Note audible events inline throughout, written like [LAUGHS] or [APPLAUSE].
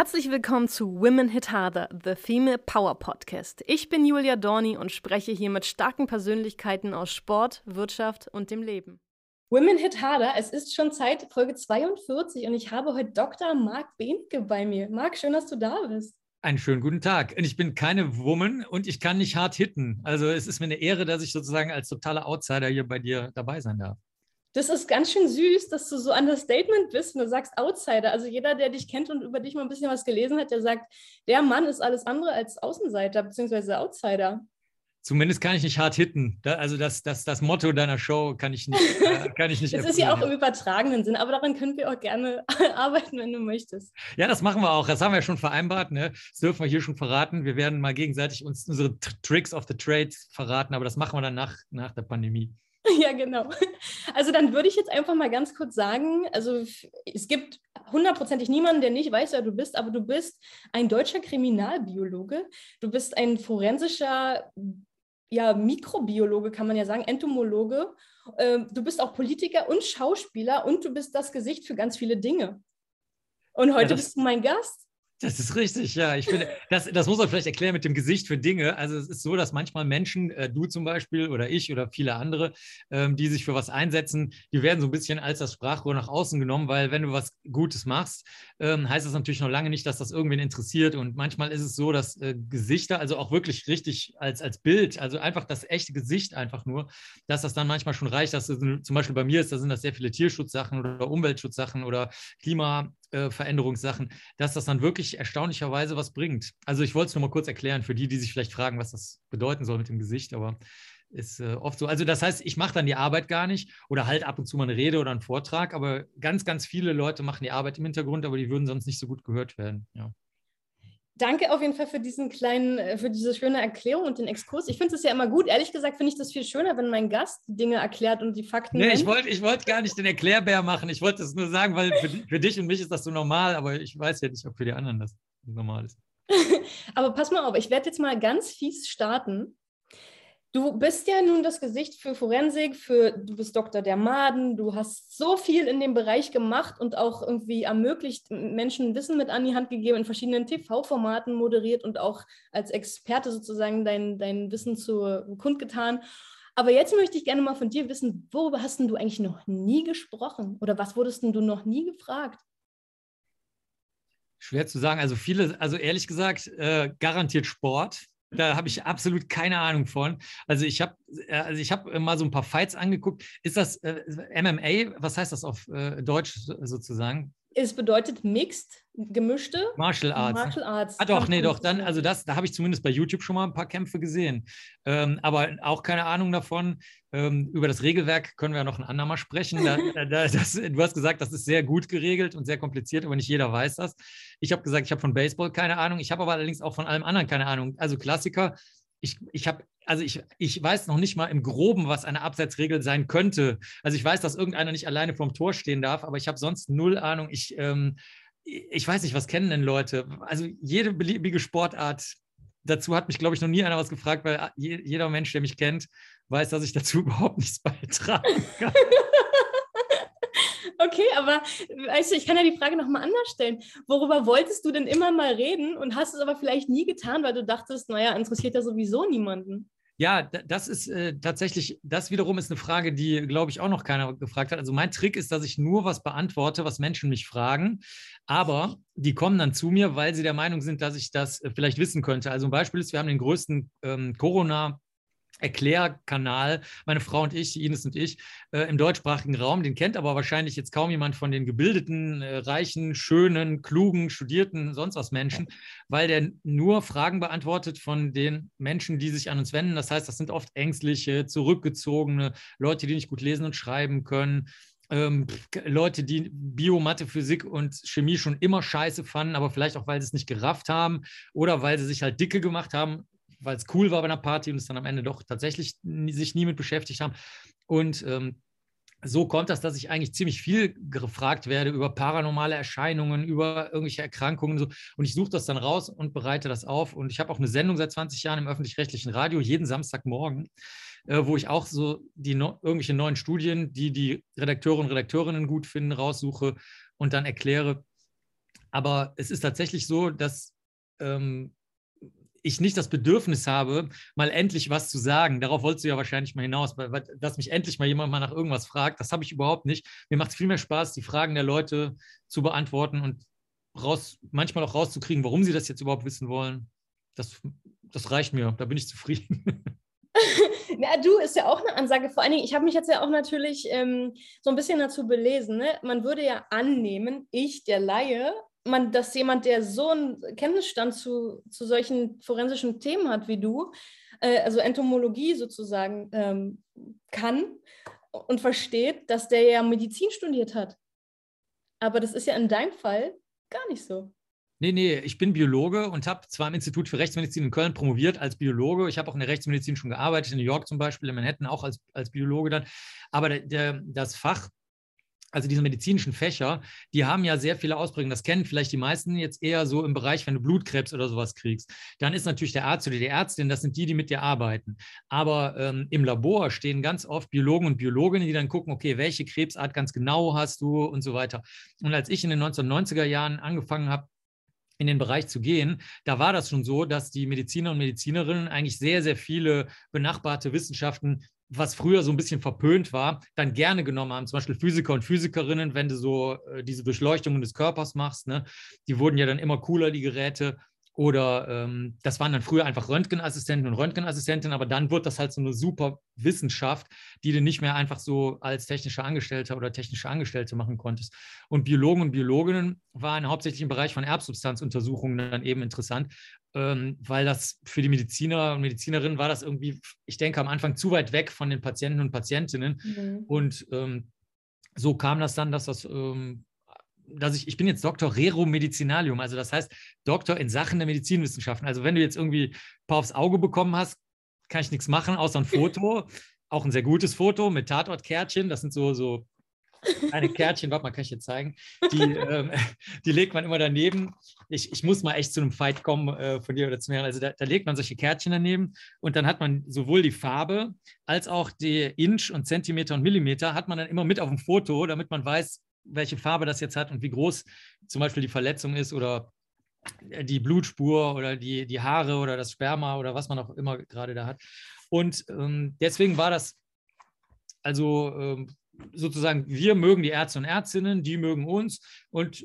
Herzlich willkommen zu Women Hit Harder, the Female Power Podcast. Ich bin Julia Dorni und spreche hier mit starken Persönlichkeiten aus Sport, Wirtschaft und dem Leben. Women Hit Harder, es ist schon Zeit, Folge 42 und ich habe heute Dr. Marc Behnke bei mir. Marc, schön, dass du da bist. Einen schönen guten Tag. Und ich bin keine Woman und ich kann nicht hart hitten. Also es ist mir eine Ehre, dass ich sozusagen als totaler Outsider hier bei dir dabei sein darf. Das ist ganz schön süß, dass du so Understatement bist und du sagst Outsider. Also jeder, der dich kennt und über dich mal ein bisschen was gelesen hat, der sagt, der Mann ist alles andere als Außenseiter bzw. Outsider. Zumindest kann ich nicht hart hitten. also das, das, das Motto deiner Show kann ich nicht, äh, [LAUGHS] kann ich nicht Das ist ja auch im übertragenen Sinn, aber daran können wir auch gerne [LAUGHS] arbeiten, wenn du möchtest. Ja, das machen wir auch. Das haben wir ja schon vereinbart. Ne? Das dürfen wir hier schon verraten. Wir werden mal gegenseitig uns unsere Tricks of the Trade verraten, aber das machen wir dann nach, nach der Pandemie. [LAUGHS] Ja, genau. Also dann würde ich jetzt einfach mal ganz kurz sagen, also es gibt hundertprozentig niemanden, der nicht weiß, wer du bist, aber du bist ein deutscher Kriminalbiologe, du bist ein forensischer ja, Mikrobiologe, kann man ja sagen, Entomologe, ähm, du bist auch Politiker und Schauspieler und du bist das Gesicht für ganz viele Dinge. Und heute ja, bist du mein Gast. Das ist richtig, ja. Ich finde, das, das muss man vielleicht erklären mit dem Gesicht für Dinge. Also es ist so, dass manchmal Menschen, äh, du zum Beispiel oder ich oder viele andere, ähm, die sich für was einsetzen, die werden so ein bisschen als das Sprachrohr nach außen genommen, weil wenn du was Gutes machst, ähm, heißt das natürlich noch lange nicht, dass das irgendwen interessiert. Und manchmal ist es so, dass äh, Gesichter, also auch wirklich richtig als, als Bild, also einfach das echte Gesicht einfach nur, dass das dann manchmal schon reicht, dass du, zum Beispiel bei mir ist, da sind das sehr viele Tierschutzsachen oder Umweltschutzsachen oder Klima, Veränderungssachen, dass das dann wirklich erstaunlicherweise was bringt. Also ich wollte es nur mal kurz erklären für die, die sich vielleicht fragen, was das bedeuten soll mit dem Gesicht, aber ist äh, oft so. Also das heißt, ich mache dann die Arbeit gar nicht oder halt ab und zu mal eine Rede oder einen Vortrag, aber ganz, ganz viele Leute machen die Arbeit im Hintergrund, aber die würden sonst nicht so gut gehört werden. Ja. Danke auf jeden Fall für diesen kleinen, äh, für diese schöne Erklärung und den Exkurs. Ich finde es ja immer gut. Ehrlich gesagt finde ich das viel schöner, wenn mein Gast die Dinge erklärt und die Fakten. Nee, nennt. ich wollte ich wollt gar nicht den Erklärbär machen. Ich wollte es nur sagen, weil für, für, dich und mich ist das so normal, aber ich weiß ja nicht, ob für die anderen das normal ist. [LAUGHS] aber pass mal auf, ich werde jetzt mal ganz fies starten. Du bist ja nun das Gesicht für Forensik, für du bist Doktor der Maden, du hast so viel in dem Bereich gemacht und auch irgendwie ermöglicht, Menschen Wissen mit an die Hand gegeben, in verschiedenen TV-Formaten moderiert und auch als Experte sozusagen dein, dein Wissen zu kundgetan. Aber jetzt möchte ich gerne mal von dir wissen, worüber hast du eigentlich noch nie gesprochen oder was wurdest du noch nie gefragt? Schwer zu sagen. Also viele, also ehrlich gesagt, äh, garantiert Sport. Da habe ich absolut keine Ahnung von. Also ich habe äh, also ich habe mal so ein paar Fights angeguckt. Ist das äh, MMA? Was heißt das auf äh, Deutsch sozusagen? Es bedeutet mixed, gemischte Martial Arts. Martial Arts. Ah, doch, nee, doch. Dann, also das, da habe ich zumindest bei YouTube schon mal ein paar Kämpfe gesehen. Ähm, aber auch keine Ahnung davon. Ähm, über das Regelwerk können wir ja noch ein andermal sprechen. [LAUGHS] Da, da, das, du hast gesagt, das ist sehr gut geregelt und sehr kompliziert, aber nicht jeder weiß das. Ich habe gesagt, ich habe von Baseball keine Ahnung. Ich habe aber allerdings auch von allem anderen keine Ahnung. Also Klassiker. Ich, ich habe also ich, ich weiß noch nicht mal im Groben, was eine Abseitsregel sein könnte. Also ich weiß, dass irgendeiner nicht alleine vorm Tor stehen darf, aber ich habe sonst null Ahnung. Ich, ähm, ich weiß nicht, was kennen denn Leute? Also jede beliebige Sportart, dazu hat mich, glaube ich, noch nie einer was gefragt, weil jeder Mensch, der mich kennt, weiß, dass ich dazu [LAUGHS] überhaupt nichts beitragen kann. [LAUGHS] Okay, aber weißt du, ich kann ja die Frage nochmal anders stellen. Worüber wolltest du denn immer mal reden und hast es aber vielleicht nie getan, weil du dachtest, naja, interessiert ja sowieso niemanden? Ja, das ist äh, tatsächlich, das wiederum ist eine Frage, die, glaube ich, auch noch keiner gefragt hat. Also mein Trick ist, dass ich nur was beantworte, was Menschen mich fragen, aber die kommen dann zu mir, weil sie der Meinung sind, dass ich das äh, vielleicht wissen könnte. Also ein Beispiel ist, wir haben den größten ähm, Corona- Erklärkanal, meine Frau und ich, Ines und ich, äh, im deutschsprachigen Raum. Den kennt aber wahrscheinlich jetzt kaum jemand von den gebildeten, äh, reichen, schönen, klugen, studierten, sonst was Menschen, weil der nur Fragen beantwortet von den Menschen, die sich an uns wenden. Das heißt, das sind oft ängstliche, zurückgezogene Leute, die nicht gut lesen und schreiben können. Ähm, Leute, die Bio, Mathe, Physik und Chemie schon immer scheiße fanden, aber vielleicht auch, weil sie es nicht gerafft haben oder weil sie sich halt dicke gemacht haben weil es cool war bei einer Party und es dann am Ende doch tatsächlich sich nie mit beschäftigt haben. Und ähm, so kommt das, dass ich eigentlich ziemlich viel gefragt werde über paranormale Erscheinungen, über irgendwelche Erkrankungen. Und, so. und ich suche das dann raus und bereite das auf. Und ich habe auch eine Sendung seit 20 Jahren im öffentlich-rechtlichen Radio, jeden Samstagmorgen, äh, wo ich auch so die no irgendwelche neuen Studien, die die Redakteure und Redakteurinnen gut finden, raussuche und dann erkläre, Aber es ist tatsächlich so, dass ähm, ich nicht das Bedürfnis habe, mal endlich was zu sagen. Darauf wolltest du ja wahrscheinlich mal hinaus, weil, dass mich endlich mal jemand mal nach irgendwas fragt. Das habe ich überhaupt nicht. Mir macht es viel mehr Spaß, die Fragen der Leute zu beantworten und raus, manchmal auch rauszukriegen, warum sie das jetzt überhaupt wissen wollen. Das, das reicht mir. Da bin ich zufrieden. [LAUGHS] [LAUGHS] Ja, du ist ja auch eine Ansage. Vor allen Dingen, ich habe mich jetzt ja auch natürlich ähm, so ein bisschen dazu belesen. Ne? Man würde ja annehmen, ich, der Laie, man, dass jemand, der so einen Kenntnisstand zu, zu solchen forensischen Themen hat wie du, äh, also Entomologie sozusagen, ähm, kann und versteht, dass der ja Medizin studiert hat. Aber das ist ja in deinem Fall gar nicht so. Nee, nee, ich bin Biologe und habe zwar im Institut für Rechtsmedizin in Köln promoviert als Biologe. Ich habe auch in der Rechtsmedizin schon gearbeitet, in New York zum Beispiel, in Manhattan auch als, als Biologe dann. Aber der, der, das Fach also diese medizinischen Fächer, die haben ja sehr viele Ausprägungen. Das kennen vielleicht die meisten jetzt eher so im Bereich, wenn du Blutkrebs oder sowas kriegst. Dann ist natürlich der Arzt oder die Ärztin, das sind die, die mit dir arbeiten. Aber ähm, im Labor stehen ganz oft Biologen und Biologinnen, die dann gucken, okay, welche Krebsart ganz genau hast du und so weiter. Und als ich in den 1990er Jahren angefangen habe, in den Bereich zu gehen, da war das schon so, dass die Mediziner und Medizinerinnen eigentlich sehr, sehr viele benachbarte Wissenschaften was früher so ein bisschen verpönt war, dann gerne genommen haben. Zum Beispiel Physiker und Physikerinnen, wenn du so äh, diese Durchleuchtungen des Körpers machst, ne, die wurden ja dann immer cooler, die Geräte. Oder ähm, das waren dann früher einfach Röntgenassistenten und Röntgenassistentinnen, aber dann wird das halt so eine super Wissenschaft, die du nicht mehr einfach so als technischer Angestellter oder technische Angestellte machen konntest. Und Biologen und Biologinnen waren hauptsächlich im Bereich von Erbsubstanzuntersuchungen dann eben interessant, ähm, weil das für die Mediziner und Medizinerinnen war das irgendwie, ich denke, am Anfang zu weit weg von den Patienten und Patientinnen. Mhm. Und ähm, so kam das dann, dass das ähm, dass ich, ich bin jetzt Doktor Rerum Medicinalium, also das heißt Doktor in Sachen der Medizinwissenschaften. Also wenn du jetzt irgendwie ein paar aufs Auge bekommen hast, kann ich nichts machen, außer ein Foto. [LAUGHS] Auch ein sehr gutes Foto mit Tatortkärtchen. Das sind so, so kleine [LAUGHS] Kärtchen, warte mal, kann ich dir zeigen. Die, ähm, [LAUGHS] die legt man immer daneben. Ich, ich muss mal echt zu einem Fight kommen äh, von dir oder zu mir. Also da, da, legt man solche Kärtchen daneben und dann hat man sowohl die Farbe als auch die Inch und Zentimeter und Millimeter hat man dann immer mit auf dem Foto, damit man weiß, welche Farbe das jetzt hat und wie groß zum Beispiel die Verletzung ist oder die Blutspur oder die, die Haare oder das Sperma oder was man auch immer gerade da hat. Und ähm, deswegen war das also ähm, sozusagen, wir mögen die Ärzte und Ärztinnen, die mögen uns und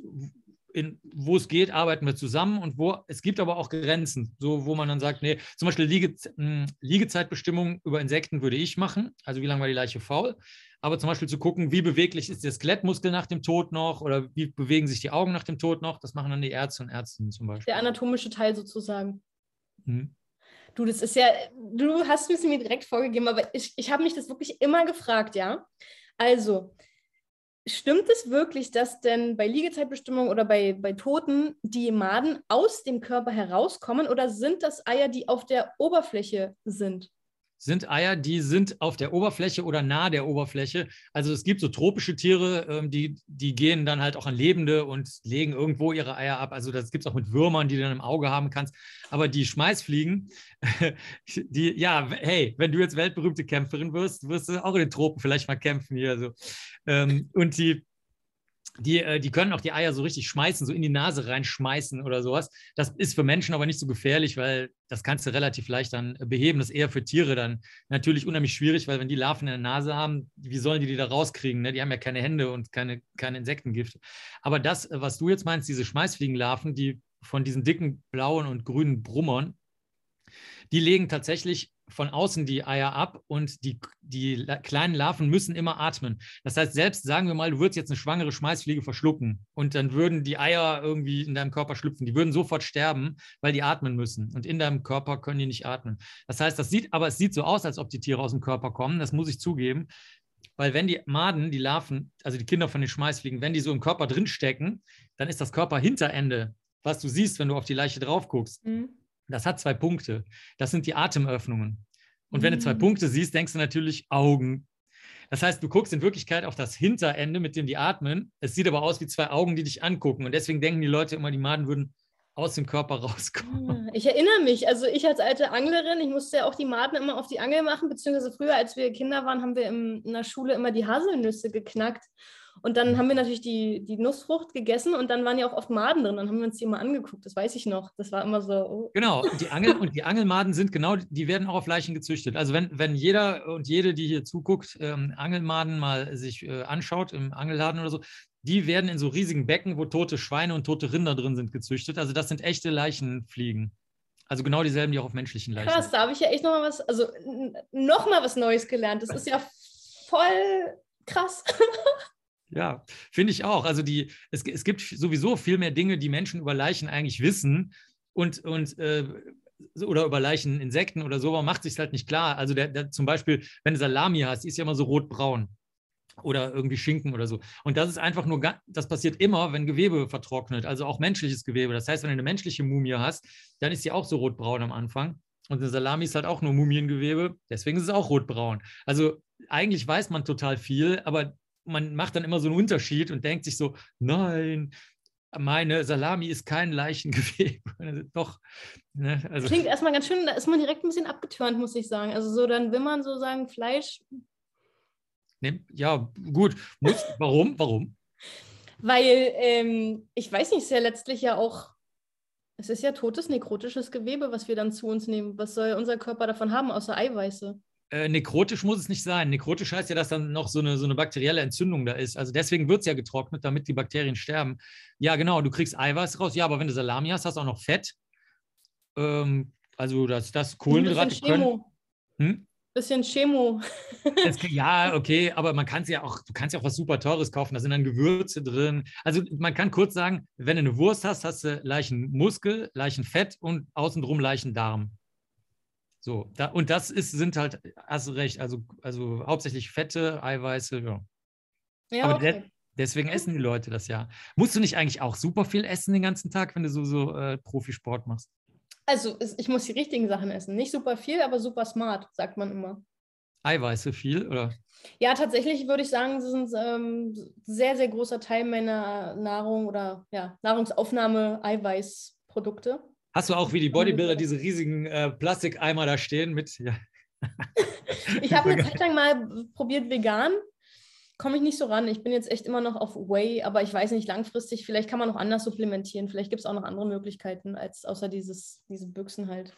in, wo es geht, arbeiten wir zusammen und wo es gibt aber auch Grenzen, so wo man dann sagt, nee, zum Beispiel Liege, hm, Liegezeitbestimmung über Insekten würde ich machen, also wie lange war die Leiche faul, aber zum Beispiel zu gucken, wie beweglich ist der Skelettmuskel nach dem Tod noch oder wie bewegen sich die Augen nach dem Tod noch, das machen dann die Ärzte und Ärztinnen zum Beispiel. Der anatomische Teil sozusagen. Hm. Du, das ist ja, du hast es mir direkt vorgegeben, aber ich, ich habe mich das wirklich immer gefragt, ja. Also, Stimmt es wirklich, dass denn bei Liegezeitbestimmung oder bei, bei Toten die Maden aus dem Körper herauskommen oder sind das Eier, die auf der Oberfläche sind? Sind Eier, die sind auf der Oberfläche oder nahe der Oberfläche. Also es gibt so tropische Tiere, ähm, die, die gehen dann halt auch an Lebende und legen irgendwo ihre Eier ab. Also das gibt es auch mit Würmern, die du dann im Auge haben kannst. Aber die Schmeißfliegen, [LAUGHS] die, ja, hey, wenn du jetzt weltberühmte Kämpferin wirst, wirst du auch in den Tropen vielleicht mal kämpfen hier. So. Ähm, und die die, äh, die können auch die Eier so richtig schmeißen, so in die Nase reinschmeißen oder sowas. Das ist für Menschen aber nicht so gefährlich, weil das kannst du relativ leicht dann beheben. Das ist eher für Tiere dann natürlich unheimlich schwierig, weil wenn die Larven in der Nase haben, wie sollen die die da rauskriegen? Ne? Die haben ja keine Hände und keine, keine Insektengifte. Aber das, was du jetzt meinst, diese Schmeißfliegenlarven, die von diesen dicken blauen und grünen Brummern, die legen tatsächlich von außen die Eier ab und die, die kleinen Larven müssen immer atmen. Das heißt, selbst sagen wir mal, du würdest jetzt eine schwangere Schmeißfliege verschlucken und dann würden die Eier irgendwie in deinem Körper schlüpfen. Die würden sofort sterben, weil die atmen müssen. Und in deinem Körper können die nicht atmen. Das heißt, das sieht, aber es sieht so aus, als ob die Tiere aus dem Körper kommen. Das muss ich zugeben. Weil wenn die Maden, die Larven, also die Kinder von den Schmeißfliegen, wenn die so im Körper drinstecken, dann ist das Körperhinterende, was du siehst, wenn du auf die Leiche drauf guckst. Mhm das hat zwei Punkte. Das sind die Atemöffnungen. Und wenn mhm. du zwei mm. Punkte siehst, denkst du natürlich Augen. Das heißt, du guckst in Wirklichkeit auf das Hinterende, mit dem die atmen. Es sieht aber aus wie zwei Augen, die dich angucken. Und deswegen denken die Leute immer, die Maden würden aus dem Körper rauskommen. Ich erinnere mich, also ich als alte Anglerin, ich musste ja auch die Maden immer auf die Angel machen, beziehungsweise früher, als wir Kinder waren, haben wir in der Schule immer die Haselnüsse geknackt. Und dann haben wir natürlich die, die Nussfrucht gegessen und dann waren ja auch oft Maden drin. Dann haben wir uns die immer angeguckt, das weiß ich noch. Das war immer so. Oh. Genau, [LAUGHS] und die, Angel, und die Angelmaden sind genau, die werden auch auf Leichen gezüchtet. Also wenn, wenn jeder und jede, die hier zuguckt, ähm, Angelmaden mal sich äh, anschaut im Angelladen oder so, die werden in so riesigen Becken, wo tote Schweine und tote Rinder drin sind, gezüchtet. Also das sind echte Leichenfliegen. Also genau dieselben, die auch auf menschlichen Leichen Krass, da habe ich ja echt nochmal was, also nochmal was Neues gelernt. Das ist ja voll krass. [LAUGHS] Ja, finde ich auch. Also die, es, es gibt sowieso viel mehr Dinge, die Menschen über Leichen eigentlich wissen und, und äh, oder über Leichen, Insekten oder so, man macht sich halt nicht klar. Also der, der, zum Beispiel, wenn du Salami hast, die ist ja immer so rotbraun oder irgendwie Schinken oder so. Und das ist einfach nur, das passiert immer, wenn Gewebe vertrocknet, also auch menschliches Gewebe. Das heißt, wenn du eine menschliche Mumie hast, dann ist sie auch so rotbraun am Anfang. Und eine Salami ist halt auch nur Mumiengewebe, deswegen ist es auch rotbraun. Also eigentlich weiß man total viel, aber man macht dann immer so einen Unterschied und denkt sich so, nein, meine Salami ist kein Leichengewebe. [LAUGHS] Doch. Ne? Also. Klingt erstmal ganz schön, da ist man direkt ein bisschen abgetürnt, muss ich sagen. Also so, dann will man so sagen, Fleisch. Ne, ja, gut. Muss, [LAUGHS] warum? Warum? Weil, ähm, ich weiß nicht, ist ja letztlich ja auch, es ist ja totes, nekrotisches Gewebe, was wir dann zu uns nehmen. Was soll unser Körper davon haben, außer Eiweiße? Äh, nekrotisch muss es nicht sein. Nekrotisch heißt ja, dass dann noch so eine, so eine bakterielle Entzündung da ist. Also deswegen wird es ja getrocknet, damit die Bakterien sterben. Ja, genau, du kriegst Eiweiß raus. Ja, aber wenn du Salami hast, hast du auch noch Fett. Ähm, also das, das Kohlenhydrate können. Hm? Bisschen Chemo. [LAUGHS] Das, ja, okay, aber man kann es ja auch, du kannst ja auch was super Teures kaufen, da sind dann Gewürze drin. Also man kann kurz sagen, wenn du eine Wurst hast, hast du Leichenmuskel, Leichenfett und außenrum Leichendarm. So, da, und das ist, sind halt, hast recht, also, also hauptsächlich Fette, Eiweiße, ja. ja Aber okay. de deswegen essen die Leute das ja. Musst du nicht eigentlich auch super viel essen den ganzen Tag, wenn du so, so äh, Profisport machst? Also ich muss die richtigen Sachen essen. Nicht super viel, aber super smart, sagt man immer. Eiweiße viel, oder? Ja, tatsächlich würde ich sagen, ist ein ähm, sehr, sehr großer Teil meiner Nahrung oder ja, Nahrungsaufnahme Eiweißprodukte. Hast du auch wie die Bodybuilder diese riesigen äh, Plastikeimer da stehen mit? Ja. [LAUGHS] ich habe eine Zeit lang mal probiert vegan. Komme ich nicht so ran. Ich bin jetzt echt immer noch auf Whey, aber ich weiß nicht, langfristig, vielleicht kann man noch anders supplementieren. Vielleicht gibt es auch noch andere Möglichkeiten, als außer dieses, diese Büchsen halt.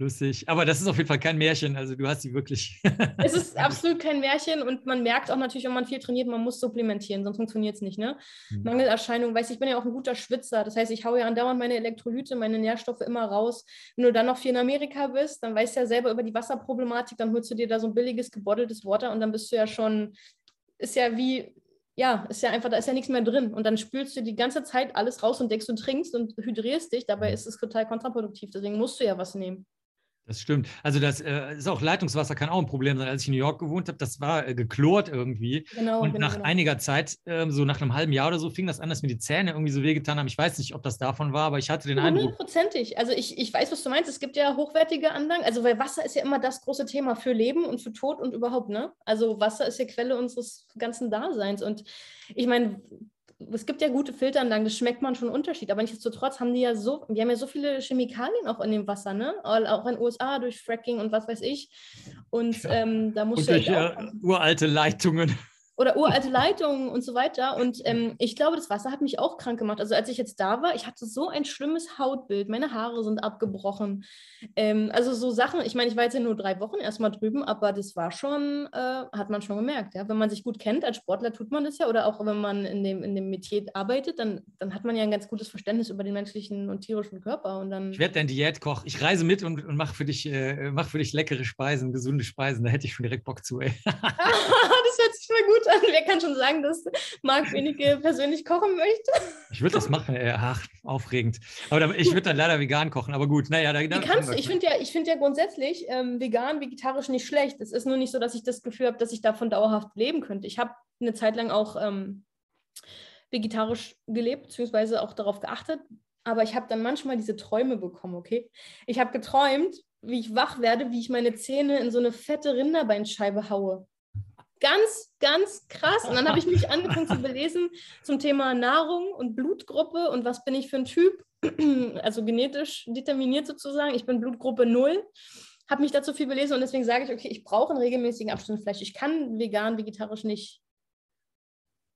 Lustig. Aber das ist auf jeden Fall kein Märchen. Also du hast sie wirklich. [LAUGHS] es ist absolut kein Märchen und man merkt auch natürlich, wenn man viel trainiert, man muss supplementieren, sonst funktioniert es nicht. Ne? Mhm. Mangelerscheinung, weiß ich, ich bin ja auch ein guter Schwitzer. Das heißt, ich haue ja andauernd meine Elektrolyte, meine Nährstoffe immer raus. Wenn du dann noch viel in Amerika bist, dann weißt du ja selber über die Wasserproblematik, dann holst du dir da so ein billiges, gebotteltes Water und dann bist du ja schon, ist ja wie, ja, ist ja einfach, da ist ja nichts mehr drin. Und dann spülst du die ganze Zeit alles raus und denkst, du trinkst und hydrierst dich. Dabei mhm. ist es total kontraproduktiv. Deswegen musst du ja was nehmen. Das stimmt. Also das äh, ist auch Leitungswasser kann auch ein Problem sein. Als ich in New York gewohnt habe, das war äh, geklort irgendwie. Genau, und genau, nach genau. einiger Zeit, äh, so nach einem halben Jahr oder so, fing das an, dass mir die Zähne irgendwie so wehgetan haben. Ich weiß nicht, ob das davon war, aber ich hatte den Eindruck. Hundertprozentig. Also ich, ich weiß, was du meinst. Es gibt ja hochwertige Anlagen. Also weil Wasser ist ja immer das große Thema für Leben und für Tod und überhaupt, ne? Also Wasser ist ja Quelle unseres ganzen Daseins. Und ich meine, es gibt ja gute Filteranlagen, das schmeckt man schon Unterschied, aber nichtsdestotrotz haben die ja so, die haben ja so viele Chemikalien auch in dem Wasser, ne? Auch in den USA durch Fracking und was weiß ich. Und ja. ähm, da muss ja durch äh, uralte Leitungen oder uralte [LAUGHS] Leitungen und so weiter. Und ähm, ich glaube, das Wasser hat mich auch krank gemacht. Also als ich jetzt da war, ich hatte so ein schlimmes Hautbild. Meine Haare sind abgebrochen. Ähm, also so Sachen, ich meine, ich war jetzt ja nur drei Wochen erstmal drüben, aber das war schon, äh, hat man schon gemerkt. Ja? Wenn man sich gut kennt, als Sportler tut man das ja. Oder auch wenn man in dem, in dem Metier arbeitet, dann, dann hat man ja ein ganz gutes Verständnis über den menschlichen und tierischen Körper. Und dann ich werde dein Diätkoch. Ich reise mit und, und mache für, dich, äh, mach für dich leckere Speisen, gesunde Speisen. Da hätte ich schon direkt Bock zu, ey. [LAUGHS] [LAUGHS] das hört sich mal gut an. Wer kann schon sagen, dass Marc Wenige persönlich kochen möchte? Ich würde das machen, ey. ach, aufregend. Aber ich würde dann leider vegan kochen, aber gut, naja. Da, da kannst, ich finde ja, find ja grundsätzlich ähm, vegan, vegetarisch nicht schlecht. Es ist nur nicht so, dass ich das Gefühl habe, dass ich davon dauerhaft leben könnte. Ich habe eine Zeit lang auch ähm, vegetarisch gelebt, beziehungsweise auch darauf geachtet. Aber ich habe dann manchmal diese Träume bekommen, okay? Ich habe geträumt, wie ich wach werde, wie ich meine Zähne in so eine fette Rinderbeinscheibe haue. Ganz, ganz krass. Und dann habe ich mich angefangen zu belesen zum Thema Nahrung und Blutgruppe und was bin ich für ein Typ, [CLEARS THROAT] also genetisch determiniert sozusagen. Ich bin Blutgruppe 0 habe mich dazu viel belesen und deswegen sage ich, okay, ich brauche einen regelmäßigen Abstand Fleisch. Ich kann vegan, vegetarisch nicht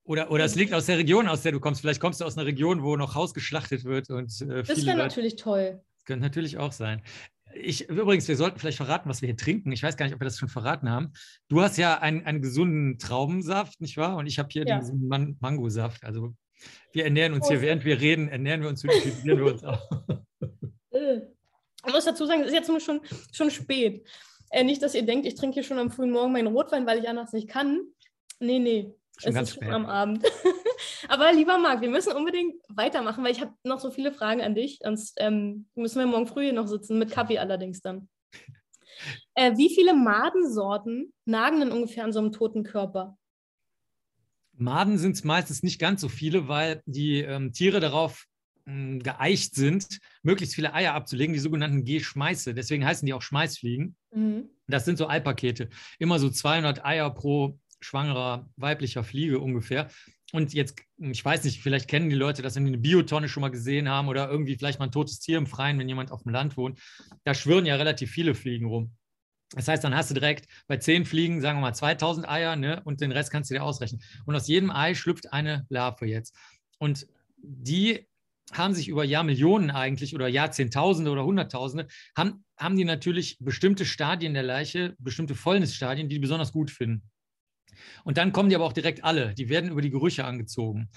Oder, oder es liegt aus der Region, aus der du kommst. Vielleicht kommst du aus einer Region, wo noch Haus geschlachtet wird. Und, äh, das wäre natürlich toll. Das könnte natürlich auch sein. Ich, übrigens, wir sollten vielleicht verraten, was wir hier trinken. Ich weiß gar nicht, ob wir das schon verraten haben. Du hast ja einen, einen gesunden Traubensaft, nicht wahr? Und ich habe hier ja. den Man Mangosaft. Also wir ernähren uns hier, während wir reden, ernähren wir uns, hydratieren wir uns auch. [LAUGHS] Äh. Ich muss dazu sagen, es ist jetzt schon, schon spät. Äh, nicht, dass ihr denkt, ich trinke hier schon am frühen Morgen meinen Rotwein, weil ich anders nicht kann. Nee, nee. Schon es ist spät. schon am Abend. [LAUGHS] Aber lieber Marc, wir müssen unbedingt weitermachen, weil ich habe noch so viele Fragen an dich. Sonst ähm, müssen wir morgen früh hier noch sitzen, mit Kaffee allerdings dann. [LAUGHS] Äh, wie viele Madensorten nagen denn ungefähr an so einem toten Körper? Maden sind es meistens nicht ganz so viele, weil die ähm, Tiere darauf ähm, geeicht sind, möglichst viele Eier abzulegen, die sogenannten G-Schmeiße. Deswegen heißen die auch Schmeißfliegen. Mhm. Das sind so Eipakete. Immer so 200 Eier pro schwangerer weiblicher Fliege ungefähr. Und jetzt, ich weiß nicht, vielleicht kennen die Leute das, wenn die eine Biotonne schon mal gesehen haben oder irgendwie vielleicht mal ein totes Tier im Freien, wenn jemand auf dem Land wohnt. Da schwirren ja relativ viele Fliegen rum. Das heißt, dann hast du direkt bei zehn Fliegen, sagen wir mal, 2000 Eier ne, und den Rest kannst du dir ausrechnen. Und aus jedem Ei schlüpft eine Larve jetzt. Und die haben sich über Jahrmillionen eigentlich oder Jahrzehntausende oder Hunderttausende, haben, haben die natürlich bestimmte Stadien der Leiche, bestimmte Fäulnisstadien, die die besonders gut finden. Und dann kommen die aber auch direkt alle. Die werden über die Gerüche angezogen.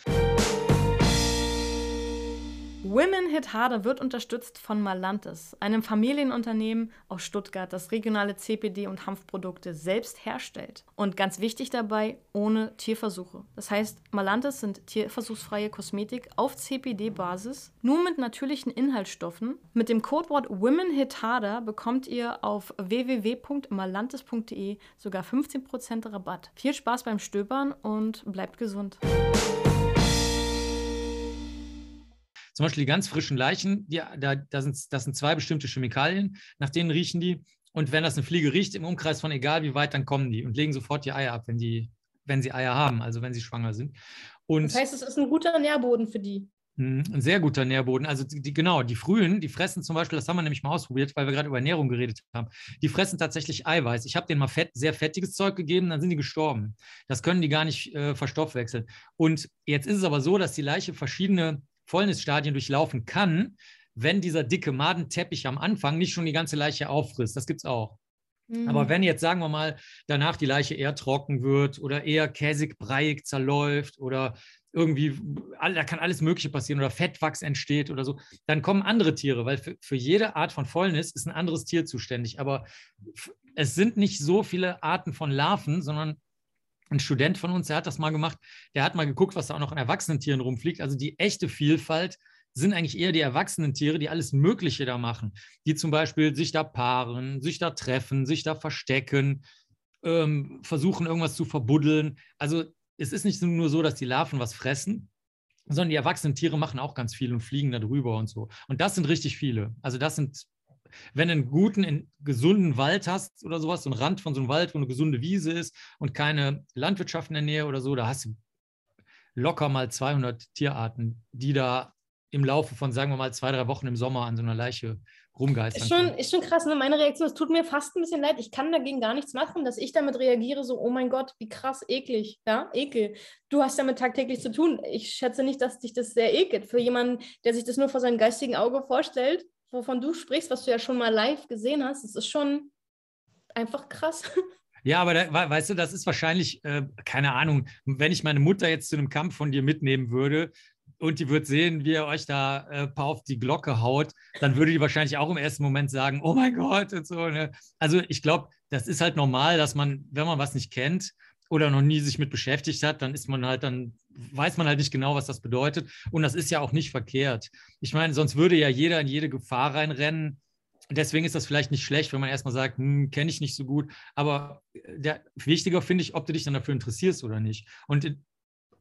Women Hit Harder wird unterstützt von Malantis, einem Familienunternehmen aus Stuttgart, das regionale CPD und Hanfprodukte selbst herstellt. Und ganz wichtig dabei, ohne Tierversuche. Das heißt, Malantis sind tierversuchsfreie Kosmetik auf CPD-Basis, nur mit natürlichen Inhaltsstoffen. Mit dem Codewort Women Hit Harder bekommt ihr auf www.malantis.de sogar 15% Rabatt. Viel Spaß beim Stöbern und bleibt gesund. Zum Beispiel die ganz frischen Leichen, die, da, da sind, das sind zwei bestimmte Chemikalien, nach denen riechen die. Und wenn das eine Fliege riecht, im Umkreis von egal wie weit, dann kommen die und legen sofort die Eier ab, wenn, die, wenn sie Eier haben, also wenn sie schwanger sind. Und das heißt, es ist ein guter Nährboden für die. Hm, ein sehr guter Nährboden. Also die, genau, die frühen, die fressen zum Beispiel, das haben wir nämlich mal ausprobiert, weil wir gerade über Ernährung geredet haben. Die fressen tatsächlich Eiweiß. Ich habe denen mal fett, sehr fettiges Zeug gegeben, dann sind die gestorben. Das können die gar nicht äh, verstoffwechseln. Und jetzt ist es aber so, dass die Leiche verschiedene Fäulnisstadien durchlaufen kann, wenn dieser dicke Madenteppich am Anfang nicht schon die ganze Leiche auffrisst. Das gibt es auch. Mhm. Aber wenn jetzt, sagen wir mal, danach die Leiche eher trocken wird oder eher käsig, breiig zerläuft oder irgendwie, da kann alles Mögliche passieren oder Fettwachs entsteht oder so, dann kommen andere Tiere, weil für, für jede Art von Fäulnis ist ein anderes Tier zuständig. Aber es sind nicht so viele Arten von Larven, sondern ein Student von uns, der hat das mal gemacht, der hat mal geguckt, was da auch noch an erwachsenen Tieren rumfliegt. Also die echte Vielfalt sind eigentlich eher die erwachsenen Tiere, die alles Mögliche da machen. Die zum Beispiel sich da paaren, sich da treffen, sich da verstecken, ähm, versuchen irgendwas zu verbuddeln. Also es ist nicht nur so, dass die Larven was fressen, sondern die erwachsenen Tiere machen auch ganz viel und fliegen da drüber und so. Und das sind richtig viele. Also das sind wenn du einen guten, gesunden Wald hast oder sowas, so ein Rand von so einem Wald, wo eine gesunde Wiese ist und keine Landwirtschaft in der Nähe oder so, da hast du locker mal 200 Tierarten, die da im Laufe von, sagen wir mal, zwei, drei Wochen im Sommer an so einer Leiche rumgeistern. Ist schon, ist schon krass, ne? Meine Reaktion, es tut mir fast ein bisschen leid. Ich kann dagegen gar nichts machen, dass ich damit reagiere, so, oh mein Gott, wie krass eklig. Ja, ekel. Du hast damit tagtäglich zu tun. Ich schätze nicht, dass dich das sehr ekelt. Für jemanden, der sich das nur vor seinem geistigen Auge vorstellt, wovon du sprichst, was du ja schon mal live gesehen hast, das ist schon einfach krass. [LAUGHS] Ja, aber da, weißt du, das ist wahrscheinlich, äh, keine Ahnung, wenn ich meine Mutter jetzt zu einem Kampf von dir mitnehmen würde und die wird sehen, wie ihr euch da äh, auf die Glocke haut, dann würde die wahrscheinlich auch im ersten Moment sagen, oh mein Gott und so. Ne? Also ich glaube, das ist halt normal, dass man, wenn man was nicht kennt, oder noch nie sich mit beschäftigt hat, dann ist man halt, dann weiß man halt nicht genau, was das bedeutet. Und das ist ja auch nicht verkehrt. Ich meine, sonst würde ja jeder in jede Gefahr reinrennen. Deswegen ist das vielleicht nicht schlecht, wenn man erstmal sagt, hm, kenne ich nicht so gut. Aber der, wichtiger finde ich, ob du dich dann dafür interessierst oder nicht. Und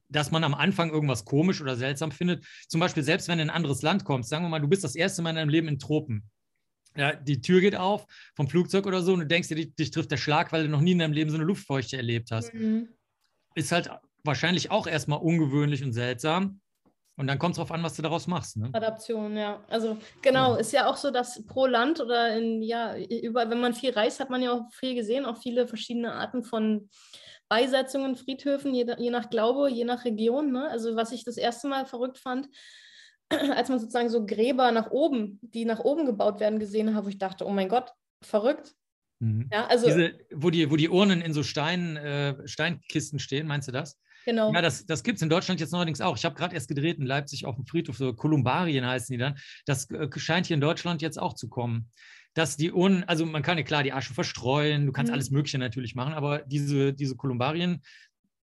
dass man am Anfang irgendwas komisch oder seltsam findet. Zum Beispiel, selbst wenn du in ein anderes Land kommst, sagen wir mal, du bist das erste Mal in deinem Leben in Tropen ja, die Tür geht auf vom Flugzeug oder so und du denkst dir, dich, dich, trifft der Schlag, weil du noch nie in deinem Leben so eine Luftfeuchte erlebt hast. Mhm. Ist halt wahrscheinlich auch erstmal ungewöhnlich und seltsam. Und dann kommt es darauf an, was du daraus machst. Ne? Adaption, ja. Also genau, ja. ist ja auch so, dass pro Land oder in, ja, über, wenn man viel reist, hat man ja auch viel gesehen, auch viele verschiedene Arten von Beisetzungen, Friedhöfen, je, je nach Glaube, je nach Region. Ne? Also was ich das erste Mal verrückt fand, [CLEARS THROAT] als man sozusagen so Gräber nach oben, die nach oben gebaut werden, gesehen habe, wo ich dachte, oh mein Gott, verrückt. Mhm. Ja, also, Diese, wo, die, wo die Urnen in so Stein, äh, Steinkisten stehen, meinst du das? Genau. Ja, das, das gibt es in Deutschland jetzt neuerdings auch. Ich habe gerade erst gedreht in Leipzig auf dem Friedhof, so Kolumbarien heißen die dann. Das äh, scheint hier in Deutschland jetzt auch zu kommen. Dass die Urnen, also man kann ja klar die Asche verstreuen, du kannst mhm. alles Mögliche natürlich machen, aber diese, diese Kolumbarien,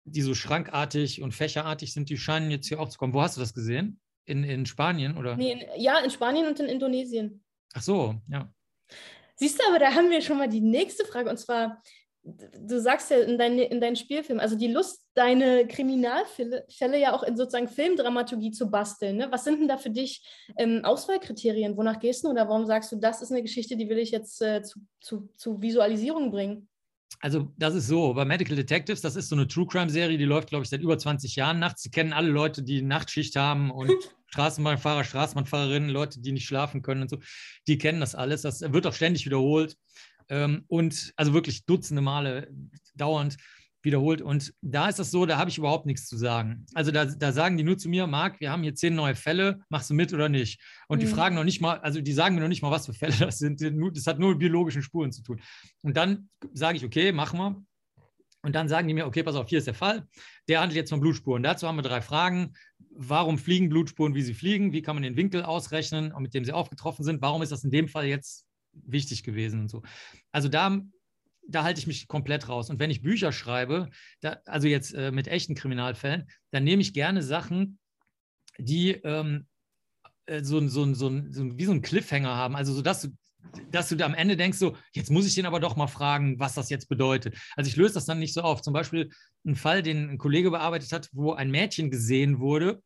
die so schrankartig und fächerartig sind, die scheinen jetzt hier auch zu kommen. Wo hast du das gesehen? In, in Spanien oder? Nee, in, ja, in Spanien und in Indonesien. Ach so, ja. Siehst du, aber da haben wir schon mal die nächste Frage und zwar, du sagst ja in, dein, in deinen Spielfilm, also die Lust, deine Kriminalfälle ja auch in sozusagen Filmdramaturgie zu basteln. Ne? Was sind denn da für dich ähm, Auswahlkriterien? Wonach gehst du oder warum sagst du, das ist eine Geschichte, die will ich jetzt äh, zu, zu, zu Visualisierung bringen? Also, das ist so, bei Medical Detectives, das ist so eine True Crime-Serie, die läuft, glaube ich, seit über 20 Jahren nachts. Sie kennen alle Leute, die Nachtschicht haben und [LAUGHS] Straßenbahnfahrer, Straßenbahnfahrerinnen, Leute, die nicht schlafen können und so. Die kennen das alles. Das wird auch ständig wiederholt. Ähm, und also wirklich Dutzende Male dauernd wiederholt. Und da ist das so, da habe ich überhaupt nichts zu sagen. Also da, da sagen die nur zu mir, Marc, wir haben hier zehn neue Fälle, machst du mit oder nicht? Und mhm. die fragen noch nicht mal, also die sagen mir noch nicht mal, was für Fälle das sind. Das hat nur mit biologischen Spuren zu tun. Und dann sage ich, okay, machen wir. Und dann sagen die mir, okay, pass auf, hier ist der Fall. Der handelt jetzt von Blutspuren. Dazu haben wir drei Fragen. Warum fliegen Blutspuren, wie sie fliegen? Wie kann man den Winkel ausrechnen, mit dem sie aufgetroffen sind? Warum ist das in dem Fall jetzt wichtig gewesen und so? Also da, da halte ich mich komplett raus. Und wenn ich Bücher schreibe, da, also jetzt äh, mit echten Kriminalfällen, dann nehme ich gerne Sachen, die ähm, äh, so, so, so, so, wie so einen Cliffhanger haben. Also so, dass du dass du da am Ende denkst, so, jetzt muss ich den aber doch mal fragen, was das jetzt bedeutet. Also ich löse das dann nicht so auf. Zum Beispiel ein Fall, den ein Kollege bearbeitet hat, wo ein Mädchen gesehen wurde,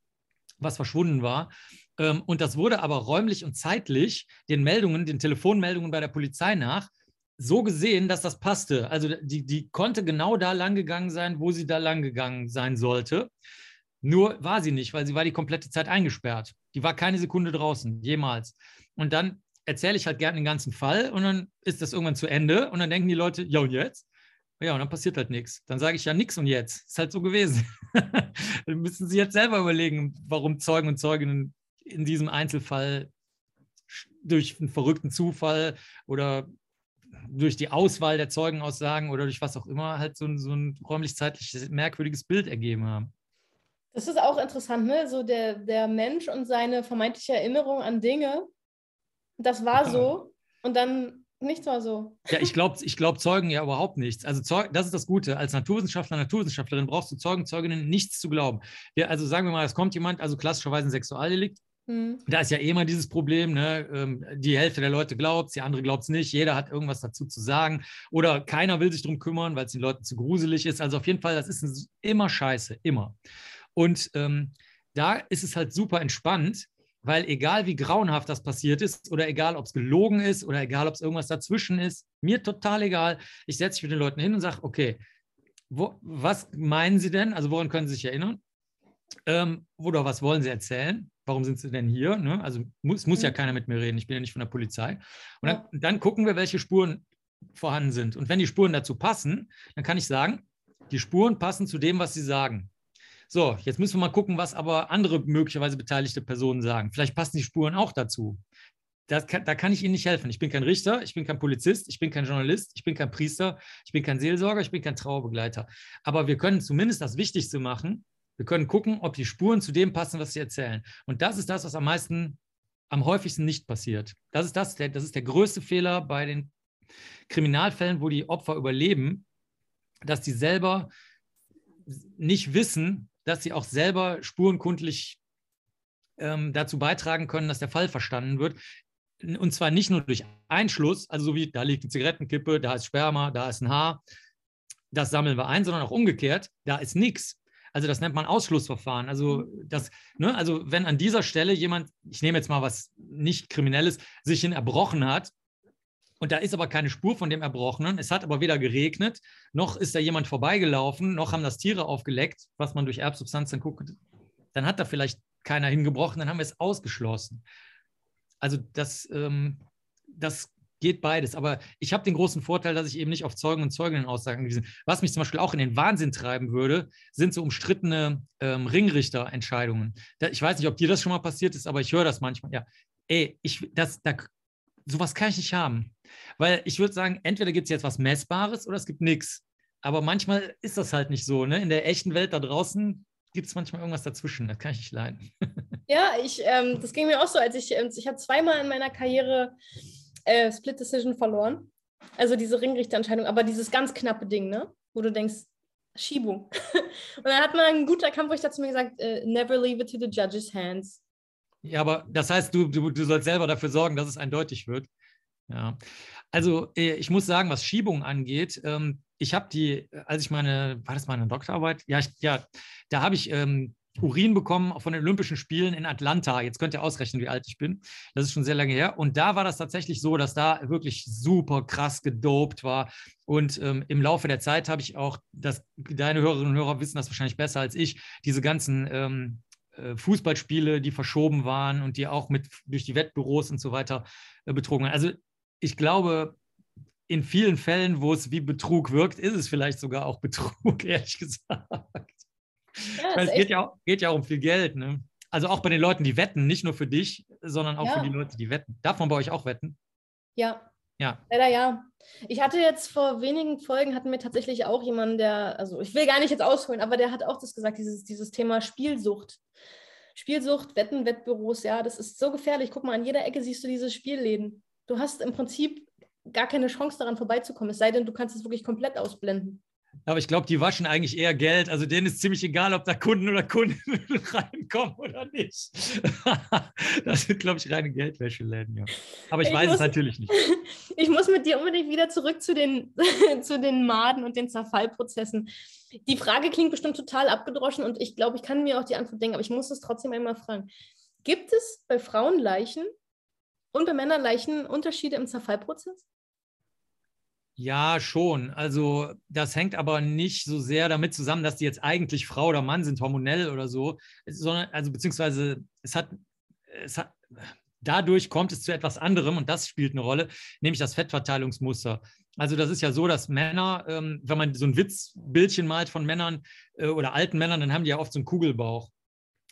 was verschwunden war. Ähm, und das wurde aber räumlich und zeitlich den Meldungen, den Telefonmeldungen bei der Polizei nach, so gesehen, dass das passte. Also die, die konnte genau da lang gegangen sein, wo sie da lang gegangen sein sollte. Nur war sie nicht, weil sie war die komplette Zeit eingesperrt. Die war keine Sekunde draußen, jemals. Und dann erzähle ich halt gerne den ganzen Fall und dann ist das irgendwann zu Ende und dann denken die Leute, ja und jetzt? Ja, und dann passiert halt nichts. Dann sage ich ja nichts und jetzt. Ist halt so gewesen. [LAUGHS] dann müssen Sie jetzt selber überlegen, warum Zeugen und Zeuginnen in diesem Einzelfall durch einen verrückten Zufall oder durch die Auswahl der Zeugenaussagen oder durch was auch immer halt so ein, so ein räumlich-zeitlich merkwürdiges Bild ergeben haben. Das ist auch interessant, ne? So der, der Mensch und seine vermeintliche Erinnerung an Dinge das war so [LAUGHS] und dann nichts war so. Ja, ich glaube [LAUGHS] ich glaub Zeugen ja überhaupt nichts. Also Zeug, das ist das Gute. Als Naturwissenschaftler, Naturwissenschaftlerin brauchst du Zeugen, Zeuginnen nichts zu glauben. Ja, also sagen wir mal, es kommt jemand, also klassischerweise ein Sexualdelikt. Hm. Da ist ja eh immer dieses Problem, ne? Ähm, die Hälfte der Leute glaubt es, die andere glaubt es nicht. Jeder hat irgendwas dazu zu sagen. Oder keiner will sich darum kümmern, weil es den Leuten zu gruselig ist. Also auf jeden Fall, das ist immer scheiße, immer. Und ähm, da ist es halt super entspannt, weil egal wie grauenhaft das passiert ist oder egal ob es gelogen ist oder egal ob es irgendwas dazwischen ist, mir total egal. Ich setze mich mit den Leuten hin und sage, okay, wo, was meinen Sie denn? Also woran können Sie sich erinnern? Ähm, oder was wollen Sie erzählen? Warum sind Sie denn hier? Ne? Also muss, muss ja mhm. keiner mit mir reden. Ich bin ja nicht von der Polizei. Und dann, dann gucken wir, welche Spuren vorhanden sind. Und wenn die Spuren dazu passen, dann kann ich sagen, die Spuren passen zu dem, was Sie sagen. So, jetzt müssen wir mal gucken, was aber andere möglicherweise beteiligte Personen sagen. Vielleicht passen die Spuren auch dazu. Kann, da kann ich Ihnen nicht helfen. Ich bin kein Richter, ich bin kein Polizist, ich bin kein Journalist, ich bin kein Priester, ich bin kein Seelsorger, ich bin kein Trauerbegleiter. Aber wir können zumindest das Wichtigste machen. Wir können gucken, ob die Spuren zu dem passen, was Sie erzählen. Und das ist das, was am meisten, am häufigsten nicht passiert. Das ist das, der, das ist der größte Fehler bei den Kriminalfällen, wo die Opfer überleben, dass die selber nicht wissen, dass sie auch selber spurenkundlich ähm, dazu beitragen können, dass der Fall verstanden wird. Und zwar nicht nur durch Einschluss, also so wie da liegt eine Zigarettenkippe, da ist Sperma, da ist ein Haar, das sammeln wir ein, sondern auch umgekehrt, da ist nichts. Also das nennt man Ausschlussverfahren. Also das, ne, also wenn an dieser Stelle jemand, ich nehme jetzt mal was nicht Kriminelles, sich hin erbrochen hat, und da ist aber keine Spur von dem Erbrochenen. Es hat aber weder geregnet, noch ist da jemand vorbeigelaufen, noch haben das Tiere aufgeleckt, was man durch Erbsubstanz dann guckt. Dann hat da vielleicht keiner hingebrochen, dann haben wir es ausgeschlossen. Also das, ähm, das geht beides. Aber ich habe den großen Vorteil, dass ich eben nicht auf Zeugen und Zeuginnen-Aussagen angewiesen bin. Was mich zum Beispiel auch in den Wahnsinn treiben würde, sind so umstrittene ähm, Ringrichterentscheidungen. ich weiß nicht, ob dir das schon mal passiert ist, aber ich höre das manchmal. Ja, ey, ich, das, da, sowas kann ich nicht haben. Weil ich würde sagen, entweder gibt es jetzt was Messbares oder es gibt nichts. Aber manchmal ist das halt nicht so. Ne? In der echten Welt da draußen gibt es manchmal irgendwas dazwischen. Das kann ich nicht leiden. [LAUGHS] Ja, ich, ähm, das ging mir auch so, als ich, ähm, ich habe zweimal in meiner Karriere äh, Split Decision verloren. Also diese Ringrichterentscheidung, aber dieses ganz knappe Ding, ne? Wo du denkst, Schiebung. [LAUGHS] Und dann hat man einen guten Kampf, wo ich dazu mir gesagt, äh, never leave it to the judge's hands. Ja, aber das heißt, du, du, du sollst selber dafür sorgen, dass es eindeutig wird. Ja. Also äh, ich muss sagen, was Schiebung angeht, ähm, ich habe die, als ich meine, war das meine Doktorarbeit? Ja, ich, ja da habe ich ähm, Urin bekommen von den Olympischen Spielen in Atlanta. Jetzt könnt ihr ausrechnen, wie alt ich bin. Das ist schon sehr lange her. Und da war das tatsächlich so, dass da wirklich super krass gedopt war. Und ähm, im Laufe der Zeit habe ich auch, das, deine Hörerinnen und Hörer wissen das wahrscheinlich besser als ich, diese ganzen ähm, äh, Fußballspiele, die verschoben waren und die auch mit durch die Wettbüros und so weiter äh, betrogen waren. Also ich glaube, in vielen Fällen, wo es wie Betrug wirkt, ist es vielleicht sogar auch [LAUGHS] Betrug, ehrlich gesagt. Ja, Weil es geht ja, auch, geht ja auch um viel Geld. Ne? Also auch bei den Leuten, die wetten, nicht nur für dich, sondern auch ja. für die Leute, die wetten. Darf man bei euch auch wetten? Ja. Ja. Leider ja. Ich hatte jetzt vor wenigen Folgen, hatten wir tatsächlich auch jemanden, der, also ich will gar nicht jetzt ausholen, aber der hat auch das gesagt, dieses, dieses Thema Spielsucht. Spielsucht, Wetten, Wettbüros, ja, das ist so gefährlich. Guck mal, an jeder Ecke siehst du diese Spielläden. Du hast im Prinzip gar keine Chance daran vorbeizukommen, es sei denn, du kannst es wirklich komplett ausblenden. Aber ich glaube, die waschen eigentlich eher Geld. Also denen ist ziemlich egal, ob da Kunden oder Kunden [LAUGHS] reinkommen oder nicht. [LAUGHS] das sind, glaube ich, reine Geldwäscheläden, ja. Aber ich, ich weiß muss, es natürlich nicht. [LAUGHS] Ich muss mit dir unbedingt wieder zurück zu den, zu den Maden und den Zerfallprozessen. Die Frage klingt bestimmt total abgedroschen und ich glaube, ich kann mir auch die Antwort denken, aber ich muss es trotzdem einmal fragen. Gibt es bei Frauenleichen und bei Männerleichen Unterschiede im Zerfallprozess? Ja, schon. Also das hängt aber nicht so sehr damit zusammen, dass die jetzt eigentlich Frau oder Mann sind, hormonell oder so, sondern, also beziehungsweise es hat, es hat, dadurch kommt es zu etwas anderem und das spielt eine Rolle, nämlich das Fettverteilungsmuster. Also das ist ja so, dass Männer, ähm, wenn man so ein Witzbildchen malt von Männern äh, oder alten Männern, dann haben die ja oft so einen Kugelbauch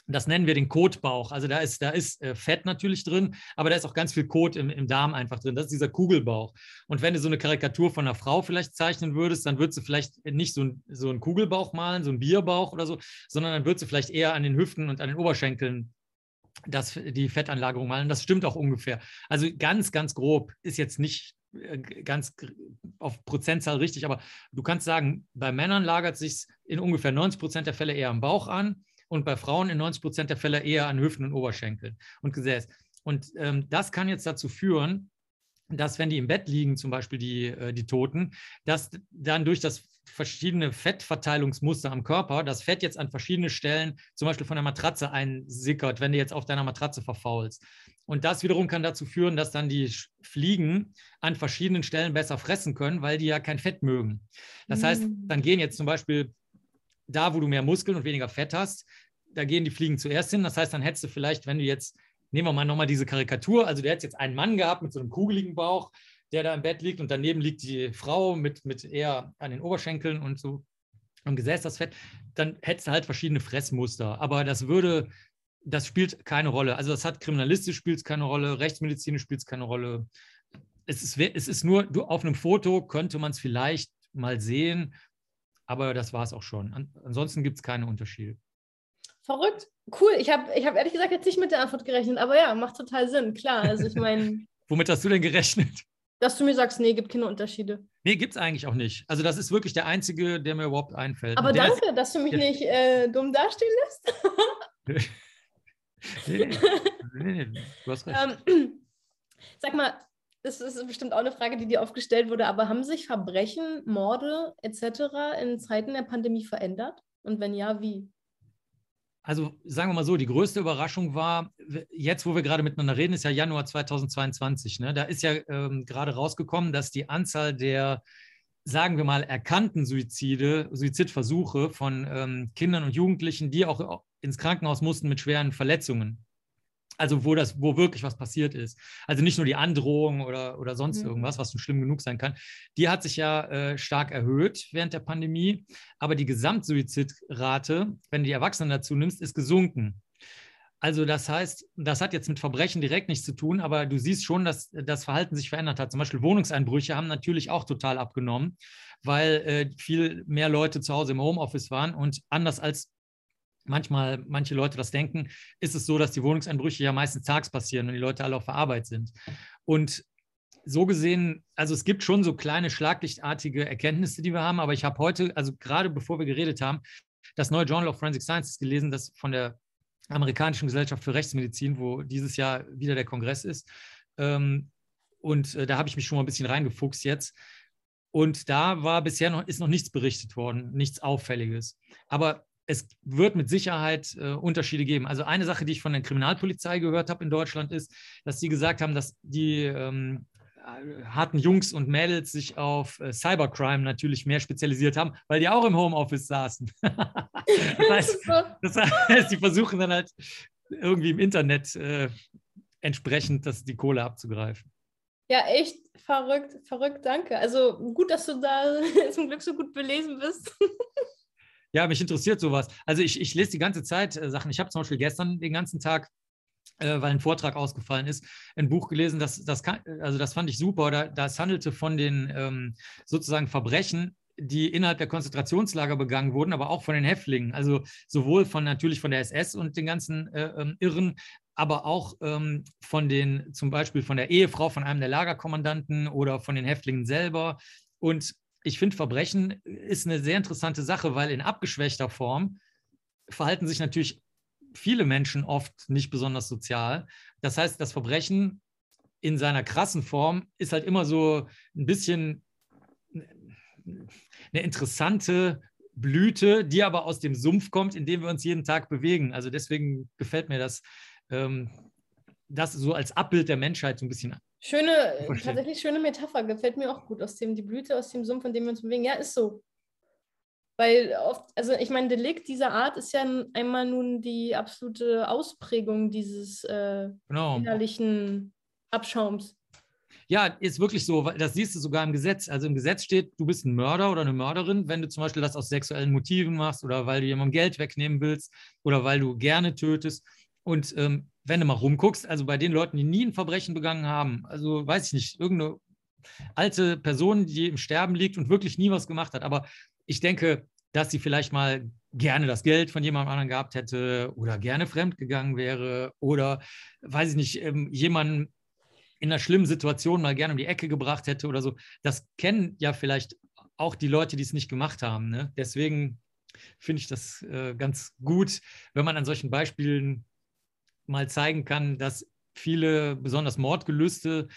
das nennen wir den Kotbauch. Also da ist, da ist äh, Fett natürlich drin, aber da ist auch ganz viel Kot im, im Darm einfach drin. Das ist dieser Kugelbauch. Und wenn du so eine Karikatur von einer Frau vielleicht zeichnen würdest, dann würdest du vielleicht nicht so, ein, so einen Kugelbauch malen, so einen Bierbauch oder so, sondern dann würdest du vielleicht eher an den Hüften und an den Oberschenkeln das, die Fettanlagerung malen. Das stimmt auch ungefähr. Also ganz, ganz grob ist jetzt nicht äh, ganz auf Prozentzahl richtig, aber du kannst sagen, bei Männern lagert sich in ungefähr 90 Prozent der Fälle eher am Bauch an und bei Frauen in 90 Prozent der Fälle eher an Hüften und Oberschenkeln und Gesäß. Und ähm, das kann jetzt dazu führen, dass wenn die im Bett liegen, zum Beispiel die, äh, die Toten, dass dann durch das verschiedene Fettverteilungsmuster am Körper, das Fett jetzt an verschiedene Stellen, zum Beispiel von der Matratze einsickert, wenn du jetzt auf deiner Matratze verfaulst. Und das wiederum kann dazu führen, dass dann die Fliegen an verschiedenen Stellen besser fressen können, weil die ja kein Fett mögen. Das heißt, mm. dann gehen jetzt zum Beispiel da, wo du mehr Muskeln und weniger Fett hast, da gehen die Fliegen zuerst hin. Das heißt, dann hättest du vielleicht, wenn du jetzt, nehmen wir mal nochmal diese Karikatur, also der hätte jetzt einen Mann gehabt mit so einem kugeligen Bauch, der da im Bett liegt und daneben liegt die Frau mit, mit eher an den Oberschenkeln und so am Gesäß das Fett, dann hättest du halt verschiedene Fressmuster. Aber das würde, das spielt keine Rolle. Also das hat kriminalistisch spielt es keine Rolle, rechtsmedizinisch spielt es keine Rolle. Es ist, es ist nur, du, auf einem Foto könnte man es vielleicht mal sehen, aber das war es auch schon. An, ansonsten gibt es keine Unterschiede. Verrückt. Cool. Ich habe ich hab ehrlich gesagt jetzt nicht mit der Antwort gerechnet, aber ja, macht total Sinn. Klar. Also ich meine. [LAUGHS] Womit hast du denn gerechnet? Dass du mir sagst, nee, gibt keine Unterschiede. Nee, gibt es eigentlich auch nicht. Also das ist wirklich der einzige, der mir überhaupt einfällt. Aber danke, ist, dass du mich nicht äh, dumm dastehen lässt. [LAUGHS] nee, [LAUGHS] nee, nee, nee, du hast recht. Ähm, [CLEARS THROAT] sag mal, das ist bestimmt auch eine Frage, die dir aufgestellt wurde, aber haben sich Verbrechen, Morde etc. in Zeiten der Pandemie verändert? Und wenn ja, wie? Also sagen wir mal so, die größte Überraschung war, jetzt wo wir gerade miteinander reden, ist ja Januar 2022. Ne? Da ist ja ähm, gerade rausgekommen, dass die Anzahl der, sagen wir mal, erkannten Suizide, Suizidversuche von ähm, Kindern und Jugendlichen, die auch ins Krankenhaus mussten mit schweren Verletzungen, Also wo das, wo wirklich was passiert ist. Also nicht nur die Androhung oder, oder sonst mhm. irgendwas, was schon schlimm genug sein kann. Die hat sich ja äh, stark erhöht während der Pandemie, aber die Gesamtsuizidrate, wenn du die Erwachsenen dazu nimmst, ist gesunken. Also das heißt, das hat jetzt mit Verbrechen direkt nichts zu tun, aber du siehst schon, dass das Verhalten sich verändert hat. Zum Beispiel Wohnungseinbrüche haben natürlich auch total abgenommen, weil äh, viel mehr Leute zu Hause im Homeoffice waren und anders als manchmal manche Leute das denken, ist es so, dass die Wohnungseinbrüche ja meistens tags passieren und die Leute alle auf der Arbeit sind. Und so gesehen, also es gibt schon so kleine schlaglichtartige Erkenntnisse, die wir haben, aber ich habe heute, also gerade bevor wir geredet haben, das neue Journal of Forensic Sciences gelesen, das von der amerikanischen Gesellschaft für Rechtsmedizin, wo dieses Jahr wieder der Kongress ist. Ähm, und äh, da habe ich mich schon mal ein bisschen reingefuchst jetzt. Und da war bisher noch, ist noch nichts berichtet worden, nichts Auffälliges. Aber es wird mit Sicherheit äh, Unterschiede geben. Also eine Sache, die ich von der Kriminalpolizei gehört habe in Deutschland, ist, dass sie gesagt haben, dass die ähm, harten Jungs und Mädels sich auf äh, Cybercrime natürlich mehr spezialisiert haben, weil die auch im Homeoffice saßen. [LAUGHS] das, heißt, [LAUGHS] das heißt, die versuchen dann halt irgendwie im Internet äh, entsprechend das, die Kohle abzugreifen. Ja, echt verrückt, verrückt, danke. Also gut, dass du da [LAUGHS] zum Glück so gut belesen bist. Ja, mich interessiert sowas. Also ich, ich lese die ganze Zeit äh, Sachen. Ich habe zum Beispiel gestern den ganzen Tag, äh, weil ein Vortrag ausgefallen ist, ein Buch gelesen, das, das, kann, also das fand ich super. Da, das handelte von den ähm, sozusagen Verbrechen, die innerhalb der Konzentrationslager begangen wurden, aber auch von den Häftlingen. Also sowohl von natürlich von der SS und den ganzen äh, ähm, Irren, aber auch ähm, von den, zum Beispiel von der Ehefrau von einem der Lagerkommandanten oder von den Häftlingen selber. Und ich finde, Verbrechen ist eine sehr interessante Sache, weil in abgeschwächter Form verhalten sich natürlich viele Menschen oft nicht besonders sozial. Das heißt, das Verbrechen in seiner krassen Form ist halt immer so ein bisschen eine interessante Blüte, die aber aus dem Sumpf kommt, in dem wir uns jeden Tag bewegen. Also deswegen gefällt mir das, ähm, das so als Abbild der Menschheit so ein bisschen Schöne, [LAUGHS] tatsächlich schöne Metapher, gefällt mir auch gut. Aus dem, die Blüte aus dem Sumpf, in dem wir uns bewegen. Ja, ist so. Weil oft, also ich meine, Delikt dieser Art ist ja einmal nun die absolute Ausprägung dieses äh, genau. innerlichen Abschaums. Ja, ist wirklich so, das siehst du sogar im Gesetz. Also im Gesetz steht, du bist ein Mörder oder eine Mörderin, wenn du zum Beispiel das aus sexuellen Motiven machst oder weil du jemandem Geld wegnehmen willst oder weil du gerne tötest. Und ähm, wenn du mal rumguckst, also bei den Leuten, die nie ein Verbrechen begangen haben, also weiß ich nicht, irgendeine alte Person, die im Sterben liegt und wirklich nie was gemacht hat, aber ich denke, dass sie vielleicht mal gerne das Geld von jemandem anderen gehabt hätte oder gerne fremdgegangen wäre oder, weiß ich nicht, ähm, jemanden in einer schlimmen Situation mal gerne um die Ecke gebracht hätte oder so. Das kennen ja vielleicht auch die Leute, die es nicht gemacht haben. Ne? Deswegen finde ich das äh, ganz gut, wenn man an solchen Beispielen mal zeigen kann, dass viele, besonders Mordgelüste,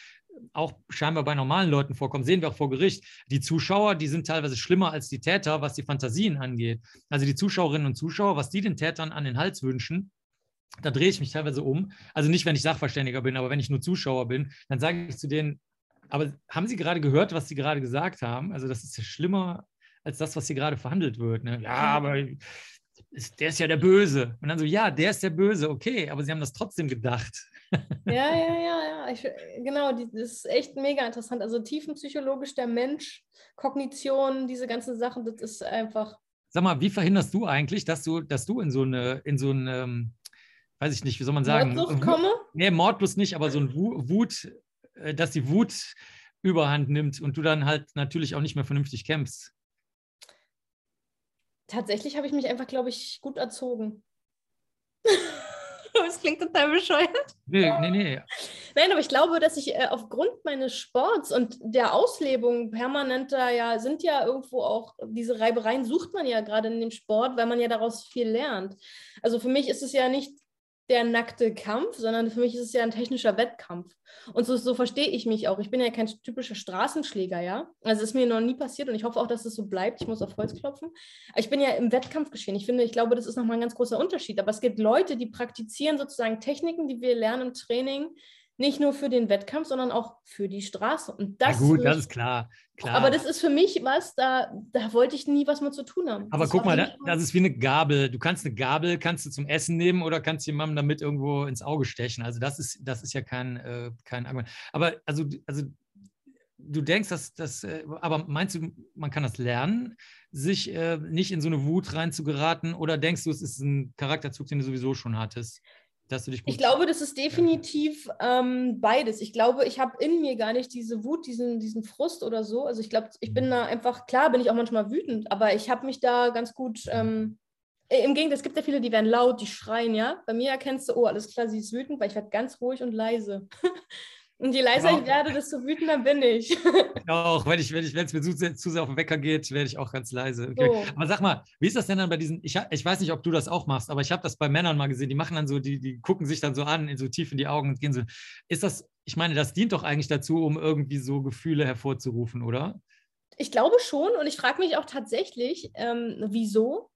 auch scheinbar bei normalen Leuten vorkommen, sehen wir auch vor Gericht. Die Zuschauer, die sind teilweise schlimmer als die Täter, was die Fantasien angeht. Also die Zuschauerinnen und Zuschauer, was die den Tätern an den Hals wünschen, da drehe ich mich teilweise um. Also nicht, wenn ich Sachverständiger bin, aber wenn ich nur Zuschauer bin, dann sage ich zu denen, aber haben Sie gerade gehört, was Sie gerade gesagt haben? Also das ist ja schlimmer als das, was hier gerade verhandelt wird. Ne? Ja, aber ist, der ist ja der Böse. Und dann so, ja, der ist der Böse, okay, aber sie haben das trotzdem gedacht. Ja, ja, ja, ja. Ich, genau, die, das ist echt mega interessant. Also tiefenpsychologisch der Mensch, Kognition, diese ganzen Sachen, das ist einfach. Sag mal, wie verhinderst du eigentlich, dass du, dass du in so eine, in so ein, ähm, weiß ich nicht, wie soll man sagen? Mordlust komme? Nee, Mordlust nicht, aber so ein Wut, äh, dass die Wut überhand nimmt und du dann halt natürlich auch nicht mehr vernünftig kämpfst tatsächlich habe ich mich einfach, glaube ich, gut erzogen. [LAUGHS] das klingt total bescheuert. Nee, nee, nee. Nein, aber ich glaube, dass ich äh, aufgrund meines Sports und der Auslebung permanenter ja, sind ja irgendwo auch, diese Reibereien sucht man ja gerade in dem Sport, weil man ja daraus viel lernt. Also für mich ist es ja nicht der nackte Kampf, sondern für mich ist es ja ein technischer Wettkampf. Und so, so verstehe ich mich auch. Ich bin ja kein typischer Straßenschläger, ja. Also ist mir noch nie passiert und ich hoffe auch, dass es so bleibt. Ich muss auf Holz klopfen. Ich bin ja im Wettkampf geschehen. Ich finde, ich glaube, das ist nochmal ein ganz großer Unterschied. Aber es gibt Leute, die praktizieren sozusagen Techniken, die wir lernen im Training, nicht nur für den Wettkampf, sondern auch für die Straße. Und das ja gut, das ist klar, klar. Aber das ist für mich was, da, da wollte ich nie was mit zu tun haben. Aber das guck mal, das, das ist wie eine Gabel. Du kannst eine Gabel, kannst du zum Essen nehmen oder kannst jemandem damit irgendwo ins Auge stechen. Also das ist, das ist ja kein, äh, kein Argument. Aber also, also du denkst, dass das, äh, aber meinst du, man kann das lernen, sich äh, nicht in so eine Wut reinzugeraten? Oder denkst du, es ist ein Charakterzug, den du sowieso schon hattest? Dass du dich ich glaube, das ist definitiv ähm, beides. Ich glaube, ich habe in mir gar nicht diese Wut, diesen, diesen Frust oder so. Also ich glaube, ich bin mhm. da einfach, klar bin ich auch manchmal wütend, aber ich habe mich da ganz gut ähm, im Gegenteil, es gibt ja viele, die werden laut, die schreien, ja. Bei mir erkennst du, oh, alles klar, sie ist wütend, weil ich werde ganz ruhig und leise. [LAUGHS] Und je leiser ja. ich werde, desto wütender bin [LAUGHS] ich. auch, wenn ich, wenn ich, wenn es mir zu, zu, sehr auf den Wecker geht, werde ich auch ganz leise. Okay. So. Aber sag mal, wie ist das denn dann bei diesen, ich, ich weiß nicht, ob du das auch machst, aber ich habe das bei Männern mal gesehen, die machen dann so, die, die gucken sich dann so an, so tief in die Augen und gehen so. Ist das, ich meine, das dient doch eigentlich dazu, um irgendwie so Gefühle hervorzurufen, oder? Ich glaube schon und ich frage mich auch tatsächlich, ähm, wieso?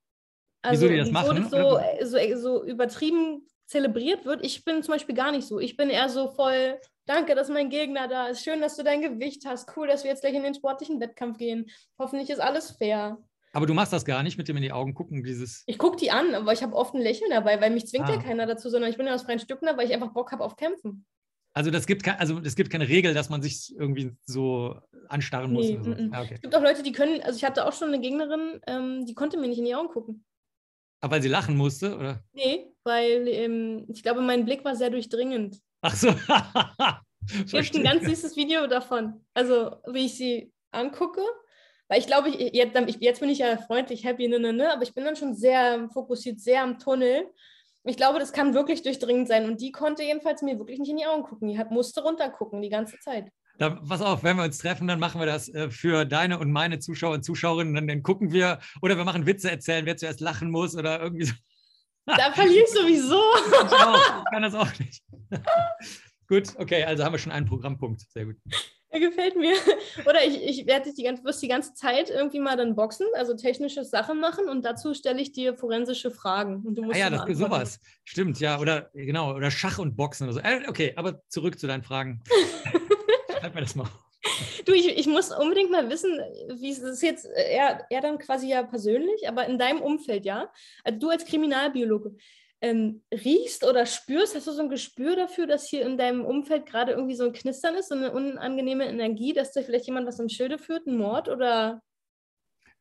Also, wieso die das machen? So, so, so übertrieben zelebriert wird. Ich bin zum Beispiel gar nicht so. Ich bin eher so voll Danke, dass mein Gegner da ist. Schön, dass du dein Gewicht hast. Cool, dass wir jetzt gleich in den sportlichen Wettkampf gehen. Hoffentlich ist alles fair. Aber du machst das gar nicht mit dem in die Augen gucken, dieses. Ich gucke die an, aber ich habe oft ein Lächeln dabei, weil mich zwingt ah. ja keiner dazu, sondern ich bin ja aus freien Stücken da, weil ich einfach Bock habe auf Kämpfen. Also das gibt kein, also es gibt keine Regel, dass man sich irgendwie so anstarren muss. Nee, so. mm, mm. Ah, okay. Es gibt auch Leute, die können, also ich hatte auch schon eine Gegnerin, ähm, die konnte mir nicht in die Augen gucken. Aber weil sie lachen musste, oder? Nee, weil ähm, ich glaube, mein Blick war sehr durchdringend. Ach so. Es gibt ein ganz süßes Video davon. Also, wie ich sie angucke. Weil ich glaube, ich, jetzt, jetzt, bin ich ja freundlich, happy, ne, ne, ne, aber ich bin dann schon sehr fokussiert, sehr am Tunnel. Ich glaube, das kann wirklich durchdringend sein. Und die konnte jedenfalls mir wirklich nicht in die Augen gucken. Die hat, musste runtergucken die ganze Zeit. Da, pass auf, wenn wir uns treffen, dann machen wir das äh, für deine und meine Zuschauer und Zuschauerinnen. Dann, dann gucken wir, oder wir machen Witze erzählen, wer zuerst lachen muss oder irgendwie so. Da verliere ich sowieso. [LAUGHS] Ich, auch, ich kann das auch nicht. [LAUGHS] Gut, okay, also haben wir schon einen Programmpunkt. Sehr gut. Er gefällt mir. Oder ich, ich werde die ganze, wirst die ganze Zeit irgendwie mal dann boxen, also technische Sachen machen und dazu stelle ich dir forensische Fragen. Und du musst ah ja, das ist sowas. Stimmt, ja. Oder genau, oder Schach und Boxen oder so. Äh, okay, aber zurück zu deinen Fragen. [LAUGHS] Schreib mir das mal. Du, ich, ich muss unbedingt mal wissen, wie es ist jetzt eher, eher dann quasi ja persönlich, aber in deinem Umfeld, ja. Also du als Kriminalbiologe, ähm, riechst oder spürst? Hast du so ein Gespür dafür, dass hier in deinem Umfeld gerade irgendwie so ein Knistern ist, so eine unangenehme Energie, dass da vielleicht jemand was im Schilde führt, ein Mord oder?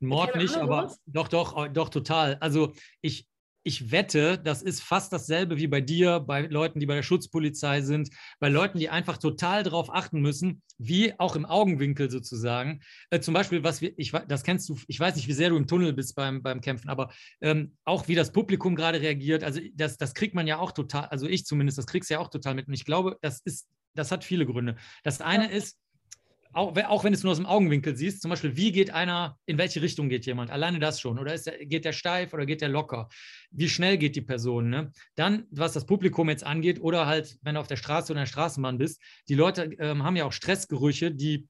Mord nicht, aber doch, doch, doch, total. Also ich, ich wette, das ist fast dasselbe wie bei dir, bei Leuten, die bei der Schutzpolizei sind, bei Leuten, die einfach total darauf achten müssen, wie auch im Augenwinkel sozusagen. Äh, zum Beispiel, was wir, ich, das kennst du, ich weiß nicht, wie sehr du im Tunnel bist beim, beim Kämpfen, aber ähm, auch wie das Publikum gerade reagiert, also das, das kriegt man ja auch total, also ich zumindest, das kriegst du ja auch total mit. Und ich glaube, das ist, das hat viele Gründe. Das eine ist, auch, auch wenn du es nur aus dem Augenwinkel siehst, zum Beispiel, wie geht einer, in welche Richtung geht jemand? Alleine das schon. Oder der, geht der steif oder geht der locker? Wie schnell geht die Person? Ne? Dann, was das Publikum jetzt angeht, oder halt, wenn du auf der Straße oder in der Straßenbahn bist, die Leute ähm, haben ja auch Stressgerüche, die,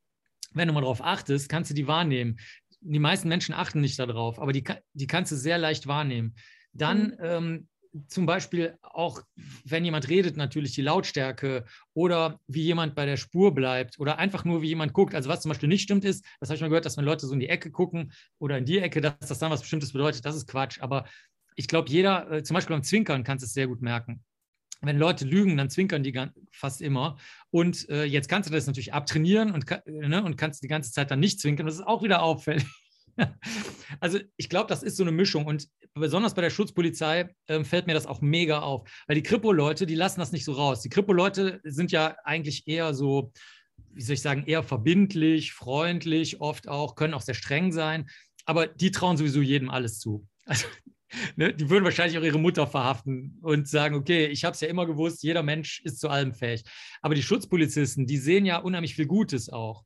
wenn du mal darauf achtest, kannst du die wahrnehmen. Die meisten Menschen achten nicht darauf, aber die, die kannst du sehr leicht wahrnehmen. Dann mhm. ähm, zum Beispiel auch, wenn jemand redet, natürlich die Lautstärke oder wie jemand bei der Spur bleibt oder einfach nur, wie jemand guckt. Also was zum Beispiel nicht stimmt ist, das habe ich mal gehört, dass wenn Leute so in die Ecke gucken oder in die Ecke, dass das dann was Bestimmtes bedeutet. Das ist Quatsch. Aber ich glaube, jeder, äh, zum Beispiel beim Zwinkern kannst du es sehr gut merken. Wenn Leute lügen, dann zwinkern die fast immer. Und äh, jetzt kannst du das natürlich abtrainieren und, ne, und kannst die ganze Zeit dann nicht zwinkern. Das ist auch wieder auffällig. [LAUGHS] Also ich glaube, das ist so eine Mischung und besonders bei der Schutzpolizei äh, fällt mir das auch mega auf, weil die Kripo-Leute, die lassen das nicht so raus. Die Kripo-Leute sind ja eigentlich eher so, wie soll ich sagen, eher verbindlich, freundlich, oft auch, können auch sehr streng sein, aber die trauen sowieso jedem alles zu. [LAUGHS] Also Ne, die würden wahrscheinlich auch ihre Mutter verhaften und sagen, okay, ich habe es ja immer gewusst, jeder Mensch ist zu allem fähig. Aber die Schutzpolizisten, die sehen ja unheimlich viel Gutes auch.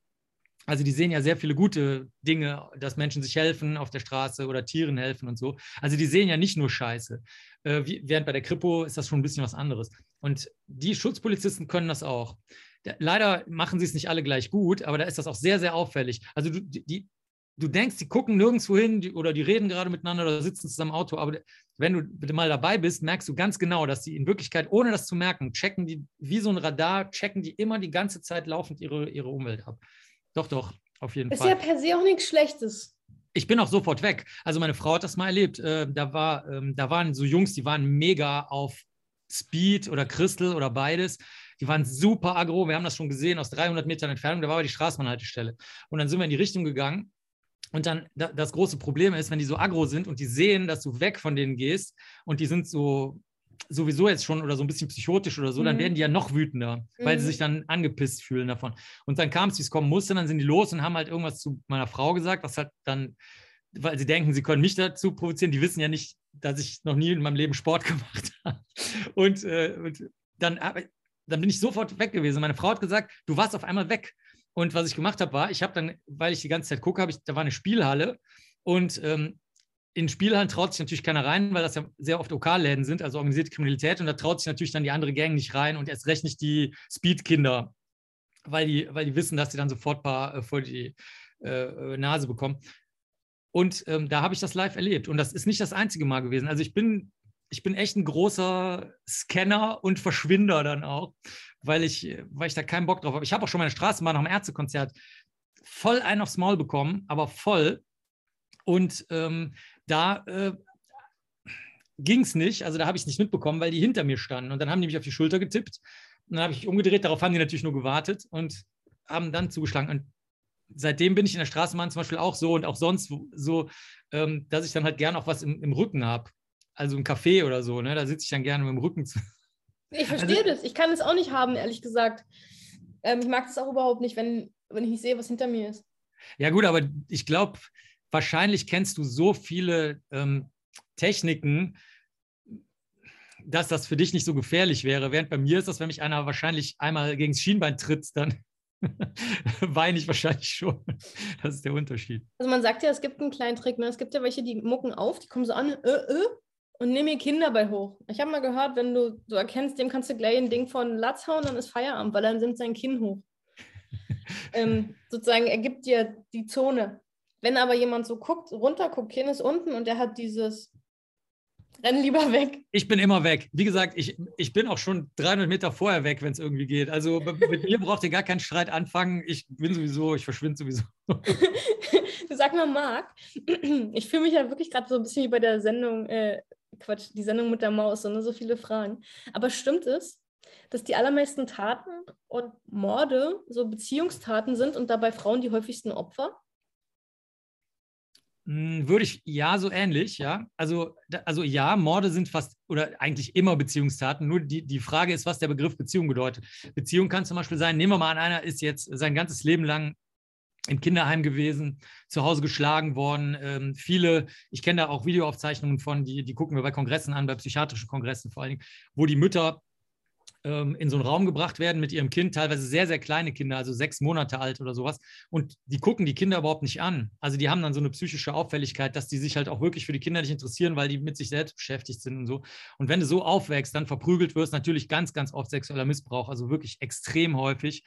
Also die sehen ja sehr viele gute Dinge, dass Menschen sich helfen auf der Straße oder Tieren helfen und so. Also die sehen ja nicht nur Scheiße. Äh, wie, während bei der Kripo ist das schon ein bisschen was anderes. Und die Schutzpolizisten können das auch. Da, leider machen sie es nicht alle gleich gut, aber da ist das auch sehr, sehr auffällig. Also du, die, du denkst, die gucken nirgendwo hin die, oder die reden gerade miteinander oder sitzen zusammen im Auto, aber wenn du mal dabei bist, merkst du ganz genau, dass die in Wirklichkeit, ohne das zu merken, checken die, wie so ein Radar, checken die immer die ganze Zeit laufend ihre, ihre Umwelt ab. Doch, doch, auf jeden Ist Fall. ja per se auch nichts Schlechtes. Ich bin auch sofort weg. Also meine Frau hat das mal erlebt. Äh, da, war, ähm, da waren so Jungs, die waren mega auf Speed oder Crystal oder beides. Die waren super aggro. Wir haben das schon gesehen aus 300 Metern Entfernung. Da war aber die Straßenbahnhaltestelle. Und dann sind wir in die Richtung gegangen. Und dann da, das große Problem ist, wenn die so aggro sind und die sehen, dass du weg von denen gehst und die sind so sowieso jetzt schon oder so ein bisschen psychotisch oder so, dann Mhm. werden die ja noch wütender, weil Mhm. sie sich dann angepisst fühlen davon. Und dann kam es, wie es kommen musste, dann sind die los und haben halt irgendwas zu meiner Frau gesagt, was halt dann, weil sie denken, sie können mich dazu provozieren. Die wissen ja nicht, dass ich noch nie in meinem Leben Sport [LAUGHS] gemacht habe. Und, äh, und dann, aber dann bin ich sofort weg gewesen. Meine Frau hat gesagt, du warst auf einmal weg. Und was ich gemacht habe, war, ich habe dann, weil ich die ganze Zeit gucke, habe ich, da war eine Spielhalle und ähm, in Spielhallen traut sich natürlich keiner rein, weil das ja sehr oft Lokalläden sind, also organisierte Kriminalität. Und da traut sich natürlich dann die andere Gang nicht rein und erst recht nicht die Speedkinder, weil die, weil die wissen, dass sie dann sofort paar, äh, vor die äh, Nase bekommen. Und ähm, da habe ich das live erlebt. Und das ist nicht das einzige Mal gewesen. Also ich bin, ich bin echt ein großer Scanner und Verschwinder dann auch, weil ich, weil ich da keinen Bock drauf habe. Ich habe auch schon meine Straßenbahn nach dem Ärztekonzert voll einen aufs Maul bekommen, aber voll. Und ähm, da äh, ging es nicht, also da habe ich es nicht mitbekommen, weil die hinter mir standen. Und dann haben die mich auf die Schulter getippt. Und dann habe ich umgedreht, darauf haben die natürlich nur gewartet und haben dann zugeschlagen. Und seitdem bin ich in der Straßenbahn zum Beispiel auch so und auch sonst so, ähm, dass ich dann halt gern auch was im, im Rücken habe. Also im Café oder so, ne? Da sitze ich dann gerne mit dem Rücken zu. [LAUGHS] Ich verstehe Also- das. Ich kann es auch nicht haben, ehrlich gesagt. Ähm, ich mag das auch überhaupt nicht, wenn, wenn ich nicht sehe, was hinter mir ist. Ja, gut, aber ich glaube, wahrscheinlich kennst du so viele ähm, Techniken, dass das für dich nicht so gefährlich wäre. Während bei mir ist das, wenn mich einer wahrscheinlich einmal gegen das Schienbein tritt, dann [LAUGHS] weine ich wahrscheinlich schon. Das ist der Unterschied. Also man sagt ja, es gibt einen kleinen Trick. Ne? Es gibt ja welche, die mucken auf, die kommen so an, äh, äh, und nehmen ihr Kinder bei hoch. Ich habe mal gehört, wenn du so erkennst, dem kannst du gleich ein Ding von Latz hauen, dann ist Feierabend, weil dann nimmt sein Kinn hoch. [LAUGHS] ähm, sozusagen ergibt dir die Zone. Wenn aber jemand so guckt, runter guckt, Kinn ist unten und der hat dieses Renn lieber weg. Ich bin immer weg. Wie gesagt, ich, ich bin auch schon 300 Meter vorher weg, wenn es irgendwie geht. Also mit mir braucht ihr gar keinen Streit anfangen. Ich bin sowieso, ich verschwinde sowieso. [LAUGHS] sag mal, Marc, ich fühle mich ja wirklich gerade so ein bisschen wie bei der Sendung, äh, Quatsch, die Sendung mit der Maus, so, ne, so viele Fragen. Aber stimmt es, dass die allermeisten Taten und Morde so Beziehungstaten sind und dabei Frauen die häufigsten Opfer? Hm, Würde ich, ja, so ähnlich, ja. Also, also ja, Morde sind fast oder eigentlich immer Beziehungstaten. Nur die, die Frage ist, was der Begriff Beziehung bedeutet. Beziehung kann zum Beispiel sein, nehmen wir mal an, einer ist jetzt sein ganzes Leben lang im Kinderheim gewesen, zu Hause geschlagen worden. Ähm, viele, ich kenne da auch Videoaufzeichnungen von, die, die gucken wir bei Kongressen an, bei psychiatrischen Kongressen vor allen Dingen, wo die Mütter ähm, in so einen Raum gebracht werden mit ihrem Kind, teilweise sehr, sehr kleine Kinder, also sechs Monate alt oder sowas. Und die gucken die Kinder überhaupt nicht an. Also die haben dann so eine psychische Auffälligkeit, dass die sich halt auch wirklich für die Kinder nicht interessieren, weil die mit sich selbst beschäftigt sind und so. Und wenn du so aufwächst, dann verprügelt wirst, natürlich ganz, ganz oft sexueller Missbrauch, also wirklich extrem häufig.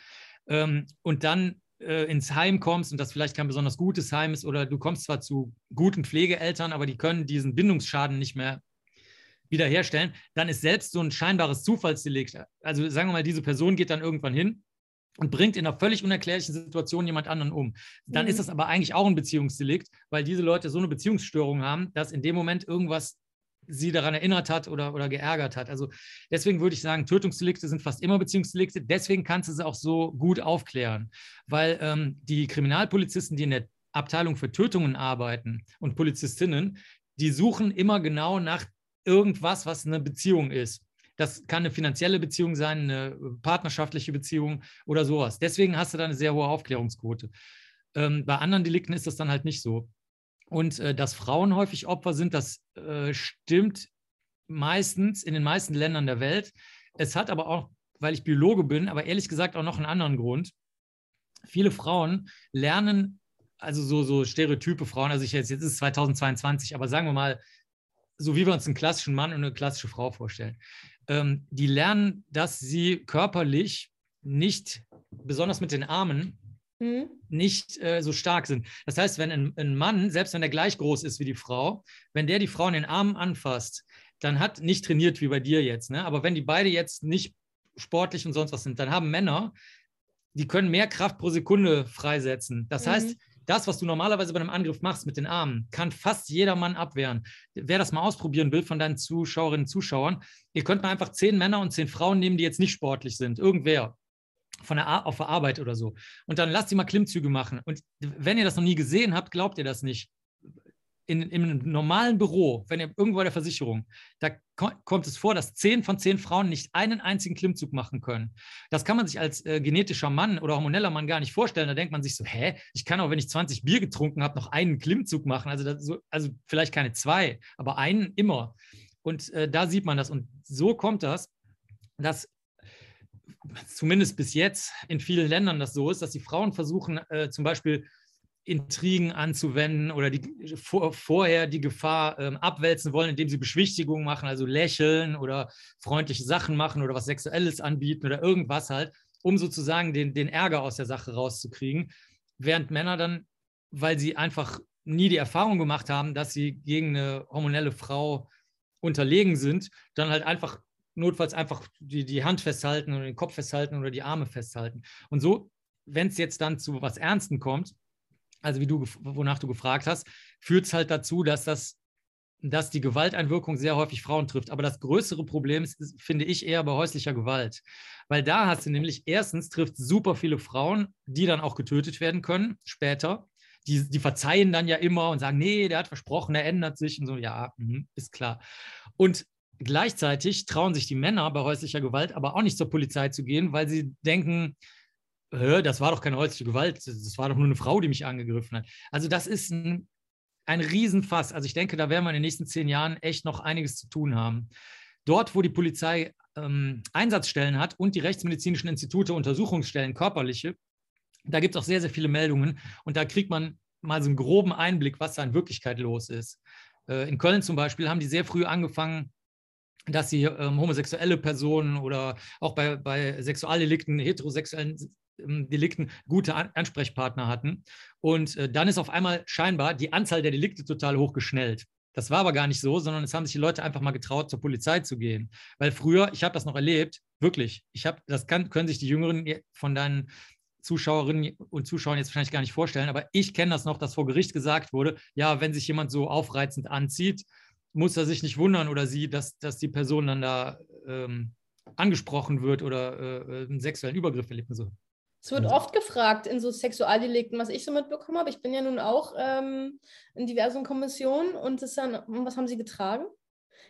Ähm, und dann äh, ins Heim kommst und das vielleicht kein besonders gutes Heim ist oder du kommst zwar zu guten Pflegeeltern, aber die können diesen Bindungsschaden nicht mehr wiederherstellen, dann ist selbst so ein scheinbares Zufallsdelikt, also sagen wir mal, diese Person geht dann irgendwann hin und bringt in einer völlig unerklärlichen Situation jemand anderen um. Dann Mhm. ist das aber eigentlich auch ein Beziehungsdelikt, weil diese Leute so eine Beziehungsstörung haben, dass in dem Moment irgendwas sie daran erinnert hat oder, oder geärgert hat. Also deswegen würde ich sagen, Tötungsdelikte sind fast immer Beziehungsdelikte. Deswegen kannst du sie auch so gut aufklären, weil ähm, die Kriminalpolizisten, die in der Abteilung für Tötungen arbeiten und Polizistinnen, die suchen immer genau nach irgendwas, was eine Beziehung ist. Das kann eine finanzielle Beziehung sein, eine partnerschaftliche Beziehung oder sowas. Deswegen hast du da eine sehr hohe Aufklärungsquote. Ähm, bei anderen Delikten ist das dann halt nicht so. Und äh, dass Frauen häufig Opfer sind, das äh, stimmt meistens in den meisten Ländern der Welt. Es hat aber auch, weil ich Biologe bin, aber ehrlich gesagt auch noch einen anderen Grund. Viele Frauen lernen, also so, so stereotype Frauen, also ich jetzt, jetzt ist es 2022, aber sagen wir mal, so wie wir uns einen klassischen Mann und eine klassische Frau vorstellen. Ähm, die lernen, dass sie körperlich nicht, besonders mit den Armen, mhm. nicht äh, so stark sind. Das heißt, wenn ein, ein Mann, selbst wenn er gleich groß ist wie die Frau, wenn der die Frau in den Armen anfasst, dann hat nicht trainiert wie bei dir jetzt. Ne? Aber wenn die beide jetzt nicht sportlich und sonst was sind, dann haben Männer, die können mehr Kraft pro Sekunde freisetzen. Das mhm. heißt, das, was du normalerweise bei einem Angriff machst mit den Armen, kann fast jeder Mann abwehren. Wer das mal ausprobieren will von deinen Zuschauerinnen und Zuschauern, ihr könnt mal einfach zehn Männer und zehn Frauen nehmen, die jetzt nicht sportlich sind. Irgendwer. Von der auf der Arbeit oder so. Und dann lasst sie mal Klimmzüge machen. Und wenn ihr das noch nie gesehen habt, glaubt ihr das nicht in, in einem normalen Büro, wenn ihr irgendwo bei der Versicherung, da kommt es vor, dass zehn von zehn Frauen nicht einen einzigen Klimmzug machen können. Das kann man sich als äh, genetischer Mann oder hormoneller Mann gar nicht vorstellen. Da denkt man sich so, hä, ich kann auch, wenn ich 20 Bier getrunken habe, noch einen Klimmzug machen. Also, so, also vielleicht keine zwei, aber einen immer. Und äh, da sieht man das. Und so kommt das, dass zumindest bis jetzt in vielen Ländern das so ist, dass die Frauen versuchen, äh, zum Beispiel Intrigen anzuwenden oder die, vor, vorher die Gefahr ähm, abwälzen wollen, indem sie Beschwichtigungen machen, also lächeln oder freundliche Sachen machen oder was Sexuelles anbieten oder irgendwas halt, um sozusagen den, den Ärger aus der Sache rauszukriegen. Während Männer dann, weil sie einfach nie die Erfahrung gemacht haben, dass sie gegen eine hormonelle Frau unterlegen sind, dann halt einfach notfalls einfach die, die Hand festhalten oder den Kopf festhalten oder die Arme festhalten. Und so, wenn es jetzt dann zu was Ernsten kommt, also wie du, wonach du gefragt hast, führt es halt dazu, dass das dass die Gewalteinwirkung sehr häufig Frauen trifft. Aber das größere Problem ist, finde ich, eher bei häuslicher Gewalt. Weil da hast du nämlich, erstens trifft super viele Frauen, die dann auch getötet werden können später. Die, die verzeihen dann ja immer und sagen, nee, der hat versprochen, er ändert sich und so, ja, mh, ist klar. Und gleichzeitig trauen sich die Männer bei häuslicher Gewalt aber auch nicht zur Polizei zu gehen, weil sie denken, das war doch keine häusliche Gewalt, das war doch nur eine Frau, die mich angegriffen hat. Also das ist ein, ein Riesenfass. Also ich denke, da werden wir in den nächsten zehn Jahren echt noch einiges zu tun haben. Dort, wo die Polizei ähm, Einsatzstellen hat und die rechtsmedizinischen Institute Untersuchungsstellen, körperliche, da gibt es auch sehr, sehr viele Meldungen und da kriegt man mal so einen groben Einblick, was da in Wirklichkeit los ist. Äh, in Köln zum Beispiel haben die sehr früh angefangen, dass sie ähm, homosexuelle Personen oder auch bei, bei Sexualdelikten, heterosexuellen Delikten gute Ansprechpartner hatten. Und äh, dann ist auf einmal scheinbar die Anzahl der Delikte total hochgeschnellt. Das war aber gar nicht so, sondern es haben sich die Leute einfach mal getraut, zur Polizei zu gehen. Weil früher, ich habe das noch erlebt, wirklich, ich habe, das kann, können sich die Jüngeren von deinen Zuschauerinnen und Zuschauern jetzt wahrscheinlich gar nicht vorstellen, aber ich kenne das noch, dass vor Gericht gesagt wurde, ja, wenn sich jemand so aufreizend anzieht, muss er sich nicht wundern oder sie, dass, dass die Person dann da ähm, angesprochen wird oder äh, einen sexuellen Übergriff erlebt. So, es wird oft gefragt in so Sexualdelikten, was ich so mitbekommen habe. Ich bin ja nun auch ähm, in diversen Kommissionen und das dann, was haben Sie getragen?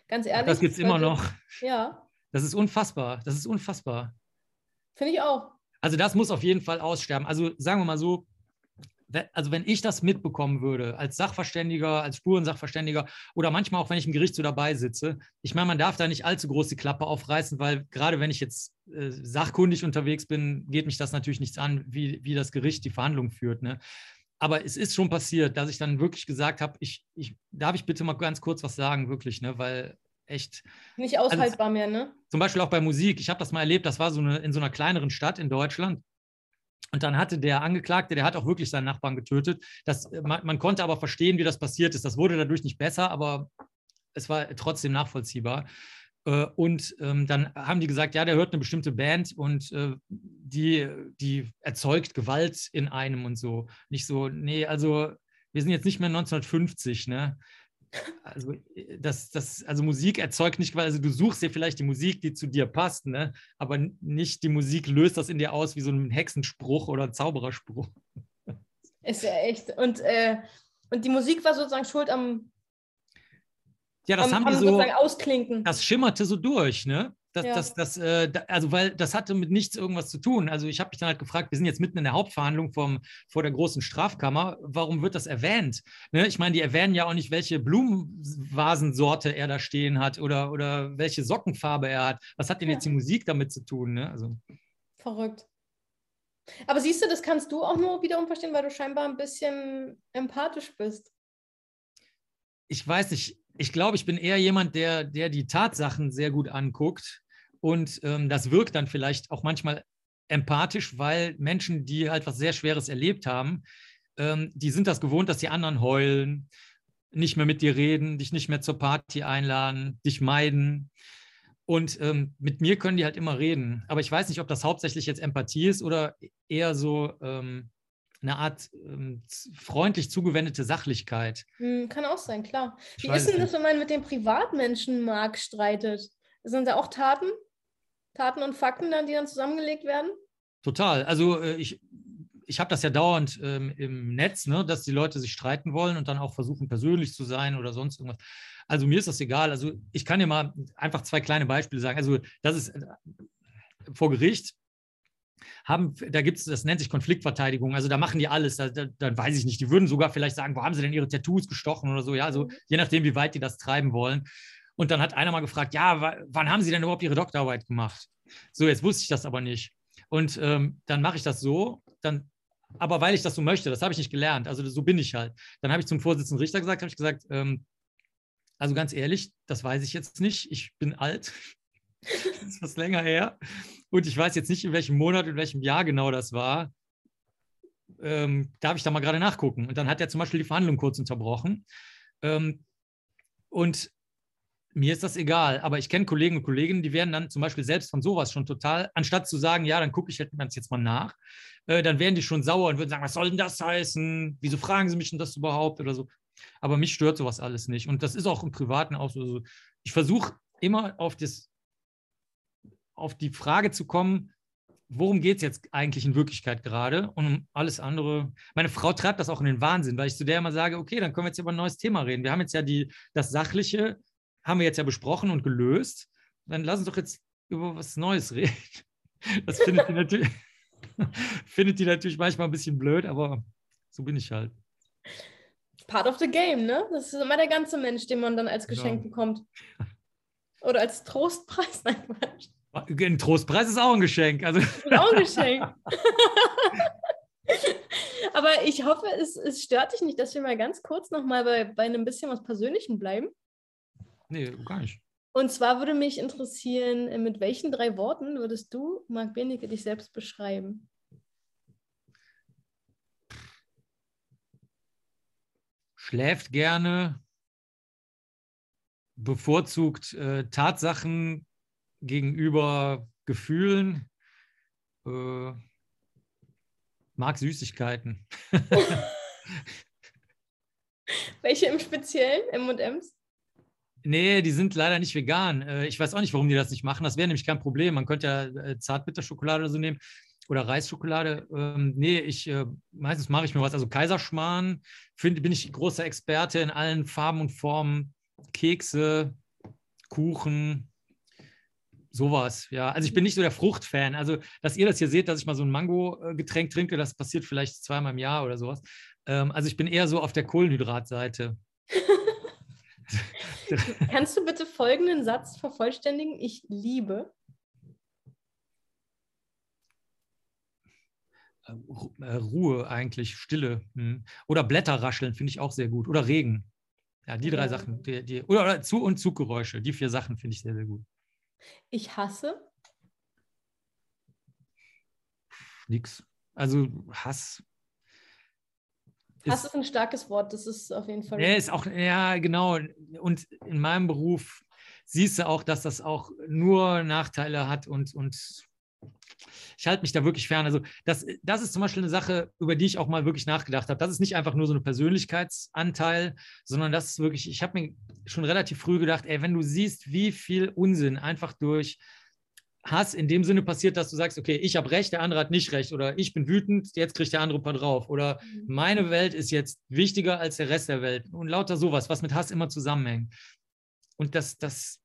Ganz ehrlich. Das gibt es immer noch. Ja. Das ist unfassbar. Das ist unfassbar. Finde ich auch. Also das muss auf jeden Fall aussterben. Also sagen wir mal so, also wenn ich das mitbekommen würde, als Sachverständiger, als Spurensachverständiger oder manchmal auch, wenn ich im Gericht so dabei sitze, ich meine, man darf da nicht allzu groß die Klappe aufreißen, weil gerade wenn ich jetzt äh, sachkundig unterwegs bin, geht mich das natürlich nichts an, wie, wie das Gericht die Verhandlung führt. Ne? Aber es ist schon passiert, dass ich dann wirklich gesagt habe, ich, ich, darf ich bitte mal ganz kurz was sagen, wirklich, ne? weil echt. Nicht aushaltbar also, mehr, ne? Zum Beispiel auch bei Musik. Ich habe das mal erlebt, das war so eine, in so einer kleineren Stadt in Deutschland. Und dann hatte der Angeklagte, der hat auch wirklich seinen Nachbarn getötet. Das, man, man, konnte aber verstehen, wie das passiert ist. Das wurde dadurch nicht besser, aber es war trotzdem nachvollziehbar. Äh, und ähm, dann haben die gesagt, ja, der hört eine bestimmte Band und äh, die, die erzeugt Gewalt in einem und so. Nicht so, nee, also wir sind jetzt nicht mehr 1950, ne? Also, äh, das, das, also Musik erzeugt nicht, also du suchst dir vielleicht die Musik, die zu dir passt, ne? aber nicht die Musik löst das in dir aus wie so ein Hexenspruch oder ein Zaubererspruch. Ist ja echt. Und, äh, und die Musik war sozusagen schuld am. Ja, das am, haben die so. Ausklinken. Das schimmerte so durch, ne? Das, ja. das, das, äh, also weil das hatte mit nichts irgendwas zu tun. Also ich habe mich dann halt gefragt, wir sind jetzt mitten in der Hauptverhandlung vom, vor der großen Strafkammer, warum wird das erwähnt? Ne? Ich meine, die erwähnen ja auch nicht, welche Blumenvasensorte er da stehen hat oder, oder welche Sockenfarbe er hat. Was hat denn ja. jetzt die Musik damit zu tun? Ne? Also. Verrückt. Aber siehst du, das kannst du auch nur wiederum verstehen, weil du scheinbar ein bisschen empathisch bist. Ich weiß nicht, ich glaube, ich bin eher jemand, der, der die Tatsachen sehr gut anguckt und ähm, das wirkt dann vielleicht auch manchmal empathisch, weil Menschen, die halt was sehr Schweres erlebt haben, ähm, die sind das gewohnt, dass die anderen heulen, nicht mehr mit dir reden, dich nicht mehr zur Party einladen, dich meiden. Und ähm, mit mir können die halt immer reden. Aber ich weiß nicht, ob das hauptsächlich jetzt Empathie ist oder eher so ähm, eine Art ähm, freundlich zugewendete Sachlichkeit. Hm, kann auch sein, klar. Ich Wie ist denn das, wenn man mit dem Privatmenschen Mark streitet? Sind da auch Taten? Taten und Fakten dann, die dann zusammengelegt werden? Total. Also äh, ich, ich habe das ja dauernd ähm, im Netz, ne, dass die Leute sich streiten wollen und dann auch versuchen, persönlich zu sein oder sonst irgendwas. Also mir ist das egal. Also ich kann dir mal einfach zwei kleine Beispiele sagen. Also das ist äh, vor Gericht haben, da gibt es, das nennt sich Konfliktverteidigung. Also da machen die alles. Da, da, dann weiß ich nicht. Die würden sogar vielleicht sagen, wo haben sie denn ihre Tattoos gestochen oder so. Ja, also je nachdem, wie weit die das treiben wollen. Und dann hat einer mal gefragt, ja, wann haben Sie denn überhaupt Ihre Doktorarbeit gemacht? So, jetzt wusste ich das aber nicht. Und ähm, dann mache ich das so, dann, aber weil ich das so möchte, das habe ich nicht gelernt. Also so bin ich halt. Dann habe ich zum Vorsitzenden Richter gesagt, habe ich gesagt, ähm, also ganz ehrlich, das weiß ich jetzt nicht. Ich bin alt. [LAUGHS] das ist was länger her. Und ich weiß jetzt nicht, in welchem Monat, in welchem Jahr genau das war. Ähm, darf ich da mal gerade nachgucken? Und dann hat er zum Beispiel die Verhandlung kurz unterbrochen. Ähm, und mir ist das egal, aber ich kenne Kollegen und Kolleginnen, die werden dann zum Beispiel selbst von sowas schon total, anstatt zu sagen, ja, dann gucke ich halt jetzt mal nach, äh, dann werden die schon sauer und würden sagen, was soll denn das heißen? Wieso fragen sie mich denn das überhaupt oder so? Aber mich stört sowas alles nicht. Und das ist auch im Privaten auch so. Ich versuche immer auf, das, auf die Frage zu kommen, worum geht es jetzt eigentlich in Wirklichkeit gerade und um alles andere. Meine Frau treibt das auch in den Wahnsinn, weil ich zu der immer sage, okay, dann können wir jetzt über ein neues Thema reden. Wir haben jetzt ja die, das Sachliche, haben wir jetzt ja besprochen und gelöst. Dann lass uns doch jetzt über was Neues reden. [LAUGHS] Das findet die natürlich, [LAUGHS] findet die natürlich manchmal ein bisschen blöd, aber so bin ich halt. Part of the game, ne? Das ist immer der ganze Mensch, den man dann als Geschenk genau. bekommt. Oder als Trostpreis. [LAUGHS] Nein, Quatsch. Ein Trostpreis ist auch ein Geschenk. Also. Ist auch ein Geschenk. [LAUGHS] Aber ich hoffe, es, es stört dich nicht, dass wir mal ganz kurz nochmal bei, bei einem bisschen was Persönlichem bleiben. Nee, gar nicht. Und zwar würde mich interessieren, mit welchen drei Worten würdest du, Marc Benecke, dich selbst beschreiben? Schläft gerne, bevorzugt äh, Tatsachen gegenüber Gefühlen, äh, mag Süßigkeiten. [LAUGHS] Welche im Speziellen, M&M's? Nee, die sind leider nicht vegan. Äh, ich weiß auch nicht, warum die das nicht machen. Das wäre nämlich kein Problem. Man könnte ja äh, Zartbitterschokolade oder so nehmen oder Reisschokolade. Ähm, nee, ich äh, meistens mache ich mir was. Also Kaiserschmarrn find, bin ich großer Experte in allen Farben und Formen. Kekse, Kuchen, sowas. Ja, also ich bin nicht so der Fruchtfan. Also, dass ihr das hier seht, dass ich mal so ein Mango-Getränk trinke, das passiert vielleicht zweimal im Jahr oder sowas. Ähm, also ich bin eher so auf der Kohlenhydratseite. [LAUGHS] Kannst du bitte folgenden Satz vervollständigen? Ich liebe. Äh, äh, Ruhe eigentlich, Stille. Hm. Oder Blätter rascheln finde ich auch sehr gut. Oder Regen. Ja, die drei ja. Sachen. Die, die, oder, oder Zu- und Zuggeräusche. Die vier Sachen finde ich sehr, sehr gut. Ich hasse. Nix. Also Hass Hass ist ein starkes Wort, das ist auf jeden Fall. Ja, ist auch, ja, genau. Und in meinem Beruf siehst du auch, dass das auch nur Nachteile hat und, und ich halte mich da wirklich fern. Also, das, das ist zum Beispiel eine Sache, über die ich auch mal wirklich nachgedacht habe. Das ist nicht einfach nur so ein Persönlichkeitsanteil, sondern das ist wirklich, ich habe mir schon relativ früh gedacht, ey, wenn du siehst, wie viel Unsinn einfach durch Hass in dem Sinne passiert, dass du sagst, okay, ich habe recht, der andere hat nicht recht oder ich bin wütend, jetzt kriegt der andere ein paar drauf oder mhm. meine Welt ist jetzt wichtiger als der Rest der Welt und lauter sowas, was mit Hass immer zusammenhängt. Und das, das,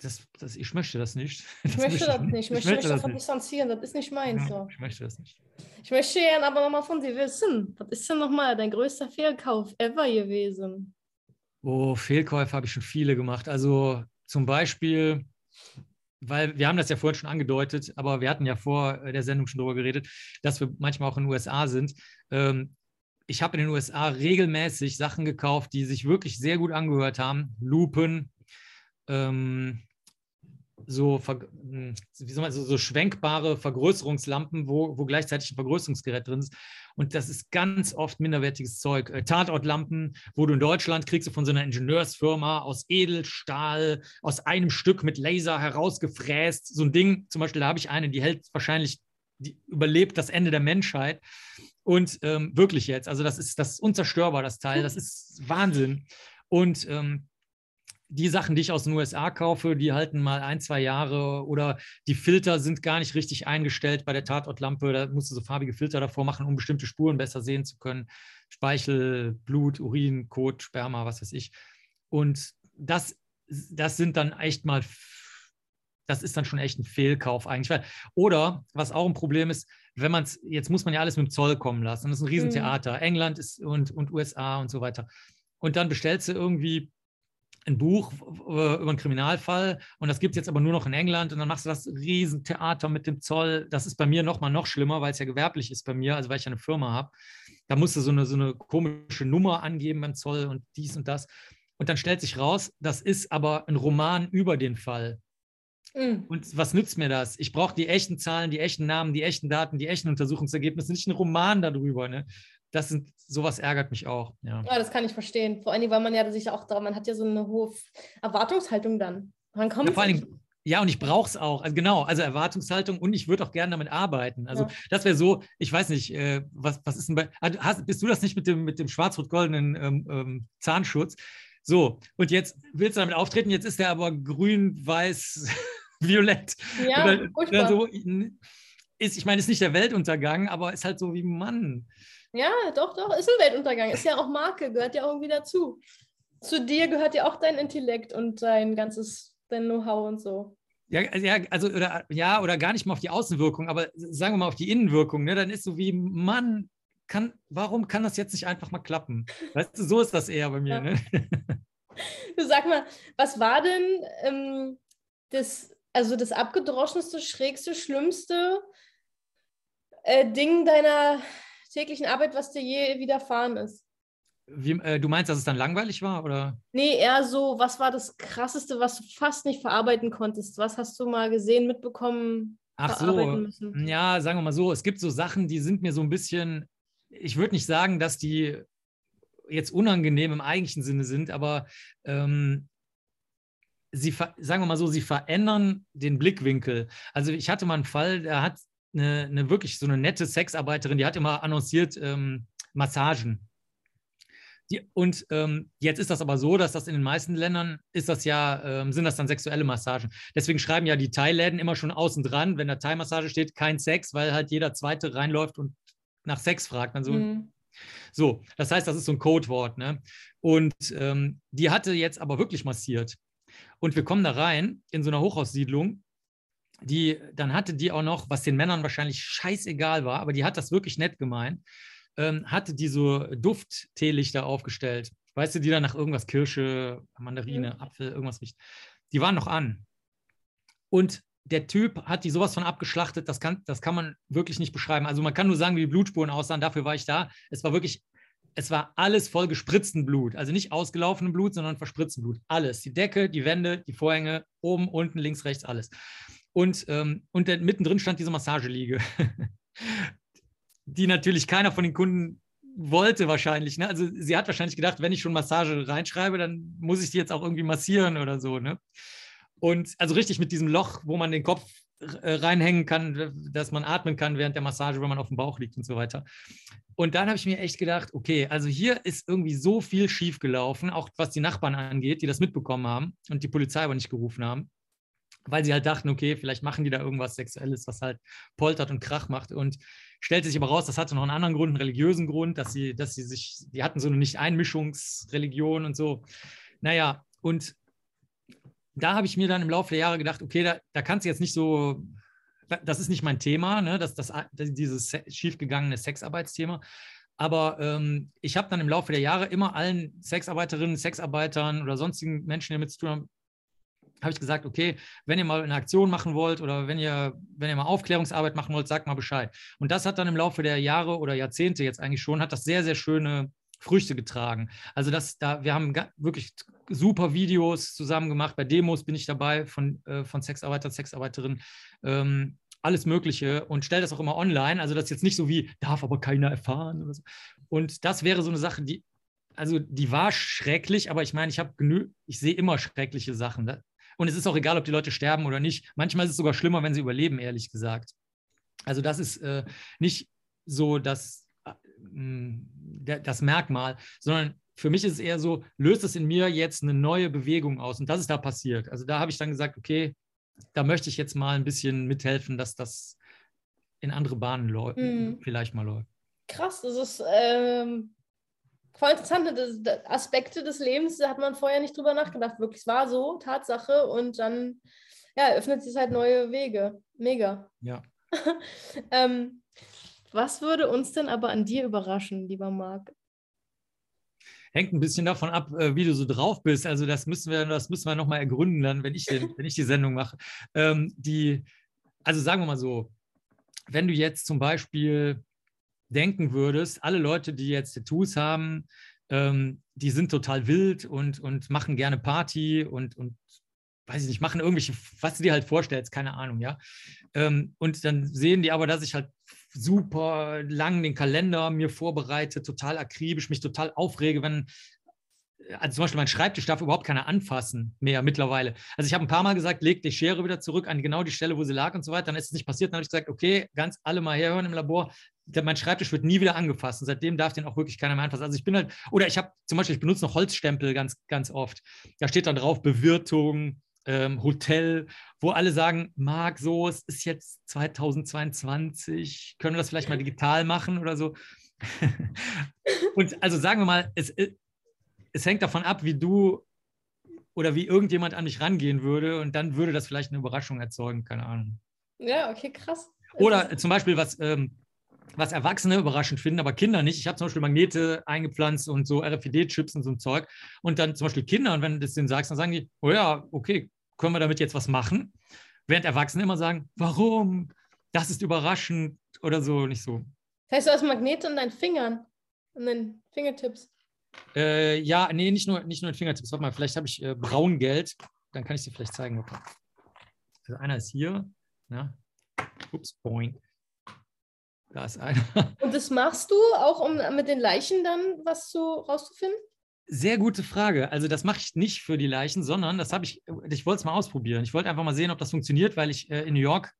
das, das ich möchte das nicht. [LAUGHS] Ich das möchte das nicht. Ich möchte, mich davon distanzieren. Das ist nicht meins. So. Ich möchte das nicht. Ich möchte gerne aber nochmal von dir wissen, was ist denn nochmal dein größter Fehlkauf ever gewesen? Oh, Fehlkäufe habe ich schon viele gemacht. Also zum Beispiel weil wir haben das ja vorhin schon angedeutet, aber wir hatten ja vor der Sendung schon darüber geredet, dass wir manchmal auch in den USA sind. Ähm, ich habe in den USA regelmäßig Sachen gekauft, die sich wirklich sehr gut angehört haben. Lupen, ähm, so, hm, wie soll man, so, so schwenkbare Vergrößerungslampen, wo, wo gleichzeitig ein Vergrößerungsgerät drin ist. Und das ist ganz oft minderwertiges Zeug. Äh, Tatortlampen, wo du in Deutschland kriegst du von so einer Ingenieursfirma aus Edelstahl, aus einem Stück mit Laser herausgefräst. So ein Ding, zum Beispiel, da habe ich eine, die hält wahrscheinlich, die überlebt das Ende der Menschheit. Und ähm, wirklich jetzt, also das ist, das ist unzerstörbar, das Teil, das ist Wahnsinn. Und ähm, die Sachen, die ich aus den USA kaufe, die halten mal ein, zwei Jahre oder die Filter sind gar nicht richtig eingestellt bei der Tatortlampe. Da musst du so farbige Filter davor machen, um bestimmte Spuren besser sehen zu können. Speichel, Blut, Urin, Kot, Sperma, was weiß ich. Und das, das sind dann echt mal, das ist dann schon echt ein Fehlkauf eigentlich. Oder was auch ein Problem ist, wenn man es, jetzt muss man ja alles mit dem Zoll kommen lassen. Das ist ein Riesentheater. Mhm. England ist und, und USA und so weiter. Und dann bestellst du irgendwie ein Buch über einen Kriminalfall und das gibt es jetzt aber nur noch in England und dann machst du das Riesentheater mit dem Zoll. Das ist bei mir nochmal noch schlimmer, weil es ja gewerblich ist bei mir, also weil ich ja eine Firma habe. Da musst du so eine, so eine komische Nummer angeben beim Zoll und dies und das. Und dann stellt sich raus, das ist aber ein Roman über den Fall. Mhm. Und was nützt mir das? Ich brauche die echten Zahlen, die echten Namen, die echten Daten, die echten Untersuchungsergebnisse, nicht einen Roman darüber. Ne? Das sind, sowas ärgert mich auch. Ja. ja, das kann ich verstehen. Vor allem, weil man ja sich auch da, man hat ja so eine hohe Erwartungshaltung dann. Man kommt ja, vor allem, ja, und ich brauche es auch. Also genau, also Erwartungshaltung und ich würde auch gerne damit arbeiten. Also ja. das wäre so, ich weiß nicht, äh, was, was ist denn bei, ah, hast, bist du das nicht mit dem, mit dem schwarz-rot-goldenen ähm, ähm, Zahnschutz? So, und jetzt willst du damit auftreten, jetzt ist der aber grün, weiß, [LAUGHS] violett. Ja, oder, so, ist, ich meine, ist nicht der Weltuntergang, aber ist halt so wie Mann. Ja, doch, doch, ist ein Weltuntergang. Ist ja auch Marke, gehört ja irgendwie dazu. Zu dir gehört ja auch dein Intellekt und dein ganzes, dein Know-how und so. Ja, ja, also oder ja, oder gar nicht mal auf die Außenwirkung, aber sagen wir mal auf die Innenwirkung, ne? Dann ist so wie, Mann, kann, warum kann das jetzt nicht einfach mal klappen? Weißt du, so ist das eher bei mir, ja. ne? [LAUGHS] Du sag mal, was war denn ähm, das, also das abgedroschenste, schrägste, schlimmste äh, Ding deiner täglichen Arbeit, was dir je widerfahren ist? Wie, äh, du meinst, dass es dann langweilig war, oder? Nee, eher so, was war das Krasseste, was du fast nicht verarbeiten konntest? Was hast du mal gesehen, mitbekommen, Ach so, müssen? ja, sagen wir mal so, es gibt so Sachen, die sind mir so ein bisschen, ich würde nicht sagen, dass die jetzt unangenehm im eigentlichen Sinne sind, aber ähm, sie, sagen wir mal so, sie verändern den Blickwinkel. Also ich hatte mal einen Fall, der hat eine, eine wirklich so eine nette Sexarbeiterin, die hat immer annonciert ähm, Massagen. Die, und ähm, jetzt ist das aber so, dass das in den meisten Ländern ist das ja, ähm, sind das dann sexuelle Massagen. Deswegen schreiben ja die Thai-Läden immer schon außen dran, wenn da Thai-Massage steht, kein Sex, weil halt jeder Zweite reinläuft und nach Sex fragt. Dann so, mhm. so das heißt, das ist so ein Codewort. Ne? Und ähm, die hatte jetzt aber wirklich massiert. Und wir kommen da rein in so einer Hochhaussiedlung die, dann hatte die auch noch, was den Männern wahrscheinlich scheißegal war, aber die hat das wirklich nett gemeint, ähm, hatte die so Duft-Teelichter aufgestellt. Weißt du, die dann nach irgendwas Kirsche, Mandarine, mhm. Apfel, irgendwas riecht. Die waren noch an. Und der Typ hat die sowas von abgeschlachtet, das kann, das kann man wirklich nicht beschreiben. Also man kann nur sagen, wie die Blutspuren aussahen, dafür war ich da. Es war wirklich, es war alles voll gespritzten Blut. Also nicht ausgelaufenem Blut, sondern verspritzten Blut. Alles. Die Decke, die Wände, die Vorhänge, oben, unten, links, rechts, alles. Und, ähm, und mittendrin stand diese Massageliege, [LAUGHS] die natürlich keiner von den Kunden wollte wahrscheinlich. Ne? Also sie hat wahrscheinlich gedacht, wenn ich schon Massage reinschreibe, dann muss ich die jetzt auch irgendwie massieren oder so. Ne? Und also richtig mit diesem Loch, wo man den Kopf äh, reinhängen kann, dass man atmen kann während der Massage, wenn man auf dem Bauch liegt und so weiter. Und dann habe ich mir echt gedacht, okay, also hier ist irgendwie so viel schiefgelaufen, auch was die Nachbarn angeht, die das mitbekommen haben und die Polizei aber nicht gerufen haben weil sie halt dachten, okay, vielleicht machen die da irgendwas Sexuelles, was halt poltert und Krach macht. Und stellte sich aber raus, das hatte noch einen anderen Grund, einen religiösen Grund, dass sie, dass sie sich, die hatten so eine Nicht-Einmischungsreligion und so. Naja, und da habe ich mir dann im Laufe der Jahre gedacht, okay, da, da kannst du jetzt nicht so, das ist nicht mein Thema, ne, das, das, dieses schiefgegangene Sexarbeitsthema. Aber ähm, ich habe dann im Laufe der Jahre immer allen Sexarbeiterinnen, Sexarbeitern oder sonstigen Menschen, die damit zu tun haben, habe ich gesagt, okay, wenn ihr mal eine Aktion machen wollt oder wenn ihr, wenn ihr mal Aufklärungsarbeit machen wollt, sagt mal Bescheid. Und das hat dann im Laufe der Jahre oder Jahrzehnte jetzt eigentlich schon, hat das sehr, sehr schöne Früchte getragen. Also das, da, wir haben wirklich super Videos zusammen gemacht. Bei Demos bin ich dabei von, äh, von Sexarbeiter, Sexarbeiterinnen. Ähm, alles Mögliche und stelle das auch immer online. Also das ist jetzt nicht so wie, darf aber keiner erfahren so. Und das wäre so eine Sache, die, also die war schrecklich, aber ich meine, ich habe ich sehe immer schreckliche Sachen. Und es ist auch egal, ob die Leute sterben oder nicht. Manchmal ist es sogar schlimmer, wenn sie überleben, ehrlich gesagt. Also das ist äh, nicht so das, äh, das Merkmal, sondern für mich ist es eher so, löst es in mir jetzt eine neue Bewegung aus. Und das ist da passiert. Also da habe ich dann gesagt, okay, da möchte ich jetzt mal ein bisschen mithelfen, dass das in andere Bahnen läuft, mhm. vielleicht mal läuft. Krass, das ist ähm, voll interessant. Das, das Aspekte des Lebens, da hat man vorher nicht drüber nachgedacht. Wirklich, es war so, Tatsache. Und dann ja, öffnet sich halt neue Wege. Mega. Ja. [LAUGHS] ähm, was würde uns denn aber an dir überraschen, lieber Marc? hängt ein bisschen davon ab, äh, wie du so drauf bist. Also das müssen wir, das müssen wir nochmal ergründen dann, wenn ich, den, [LAUGHS] wenn ich die Sendung mache. Ähm, die, also sagen wir mal so, wenn du jetzt zum Beispiel denken würdest, alle Leute, die jetzt Tattoos haben, ähm, die sind total wild und, und machen gerne Party und, und weiß ich nicht, machen irgendwelche, was du dir halt vorstellst, keine Ahnung, ja. Ähm, und dann sehen die aber, dass ich halt super lang den Kalender mir vorbereite, total akribisch, mich total aufrege, wenn also zum Beispiel mein Schreibtisch darf überhaupt keiner anfassen mehr mittlerweile. Also ich habe ein paar Mal gesagt, leg die Schere wieder zurück an genau die Stelle, wo sie lag und so weiter. Dann ist es nicht passiert. Dann habe ich gesagt, okay, ganz alle mal herhören im Labor. Mein Schreibtisch wird nie wieder angefasst und seitdem darf den auch wirklich keiner mehr anfassen. Also ich bin halt, oder ich habe zum Beispiel, ich benutze noch Holzstempel ganz, ganz oft. Da steht dann drauf Bewirtung, ähm, Hotel, wo alle sagen, Marc, so, es ist jetzt 2022, können wir das vielleicht mal digital machen oder so. [LAUGHS] und also sagen wir mal, es, äh, es hängt davon ab, wie du oder wie irgendjemand an mich rangehen würde und dann würde das vielleicht eine Überraschung erzeugen, keine Ahnung. Ja, okay, krass. Oder zum Beispiel, was, ähm, was Erwachsene überraschend finden, aber Kinder nicht. Ich habe zum Beispiel Magnete eingepflanzt und so RFID-Chips und so ein Zeug. Und dann zum Beispiel Kinder, und wenn du das denen sagst, dann sagen die, oh ja, okay, können wir damit jetzt was machen? Während Erwachsene immer sagen, warum? Das ist überraschend oder so, nicht so. Das heißt, du hast Magnete in deinen Fingern, in deinen Fingertips. Äh, ja, nee, nicht nur, nicht nur in Fingertips. Warte mal, vielleicht habe ich äh, Braungeld. Dann kann ich dir vielleicht zeigen. Also einer ist hier. Ja. Ups, boing. Da ist einer. [LAUGHS] Und das machst du auch, um mit den Leichen dann was zu, rauszufinden? Sehr gute Frage. Also das mache ich nicht für die Leichen, sondern das habe ich, ich wollte es mal ausprobieren. Ich wollte einfach mal sehen, ob das funktioniert, weil ich äh, in New York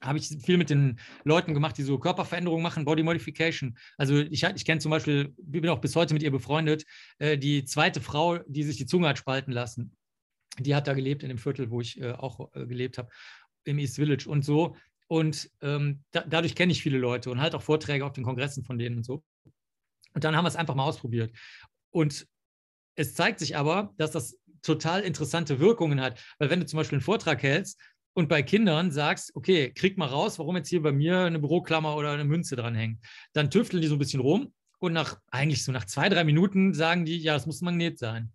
habe ich viel mit den Leuten gemacht, die so Körperveränderungen machen, Body Modification. Also ich, ich kenne zum Beispiel, bin auch bis heute mit ihr befreundet, äh, die zweite Frau, die sich die Zunge hat spalten lassen. Die hat da gelebt in dem Viertel, wo ich äh, auch äh, gelebt habe, im East Village und so. Und ähm, da, dadurch kenne ich viele Leute und halt auch Vorträge auf den Kongressen von denen und so. Und dann haben wir es einfach mal ausprobiert. Und es zeigt sich aber, dass das total interessante Wirkungen hat. Weil wenn du zum Beispiel einen Vortrag hältst und bei Kindern sagst, okay, krieg mal raus, warum jetzt hier bei mir eine Büroklammer oder eine Münze dran hängt, dann tüfteln die so ein bisschen rum und nach eigentlich so nach zwei, drei Minuten sagen die, ja, das muss ein Magnet sein.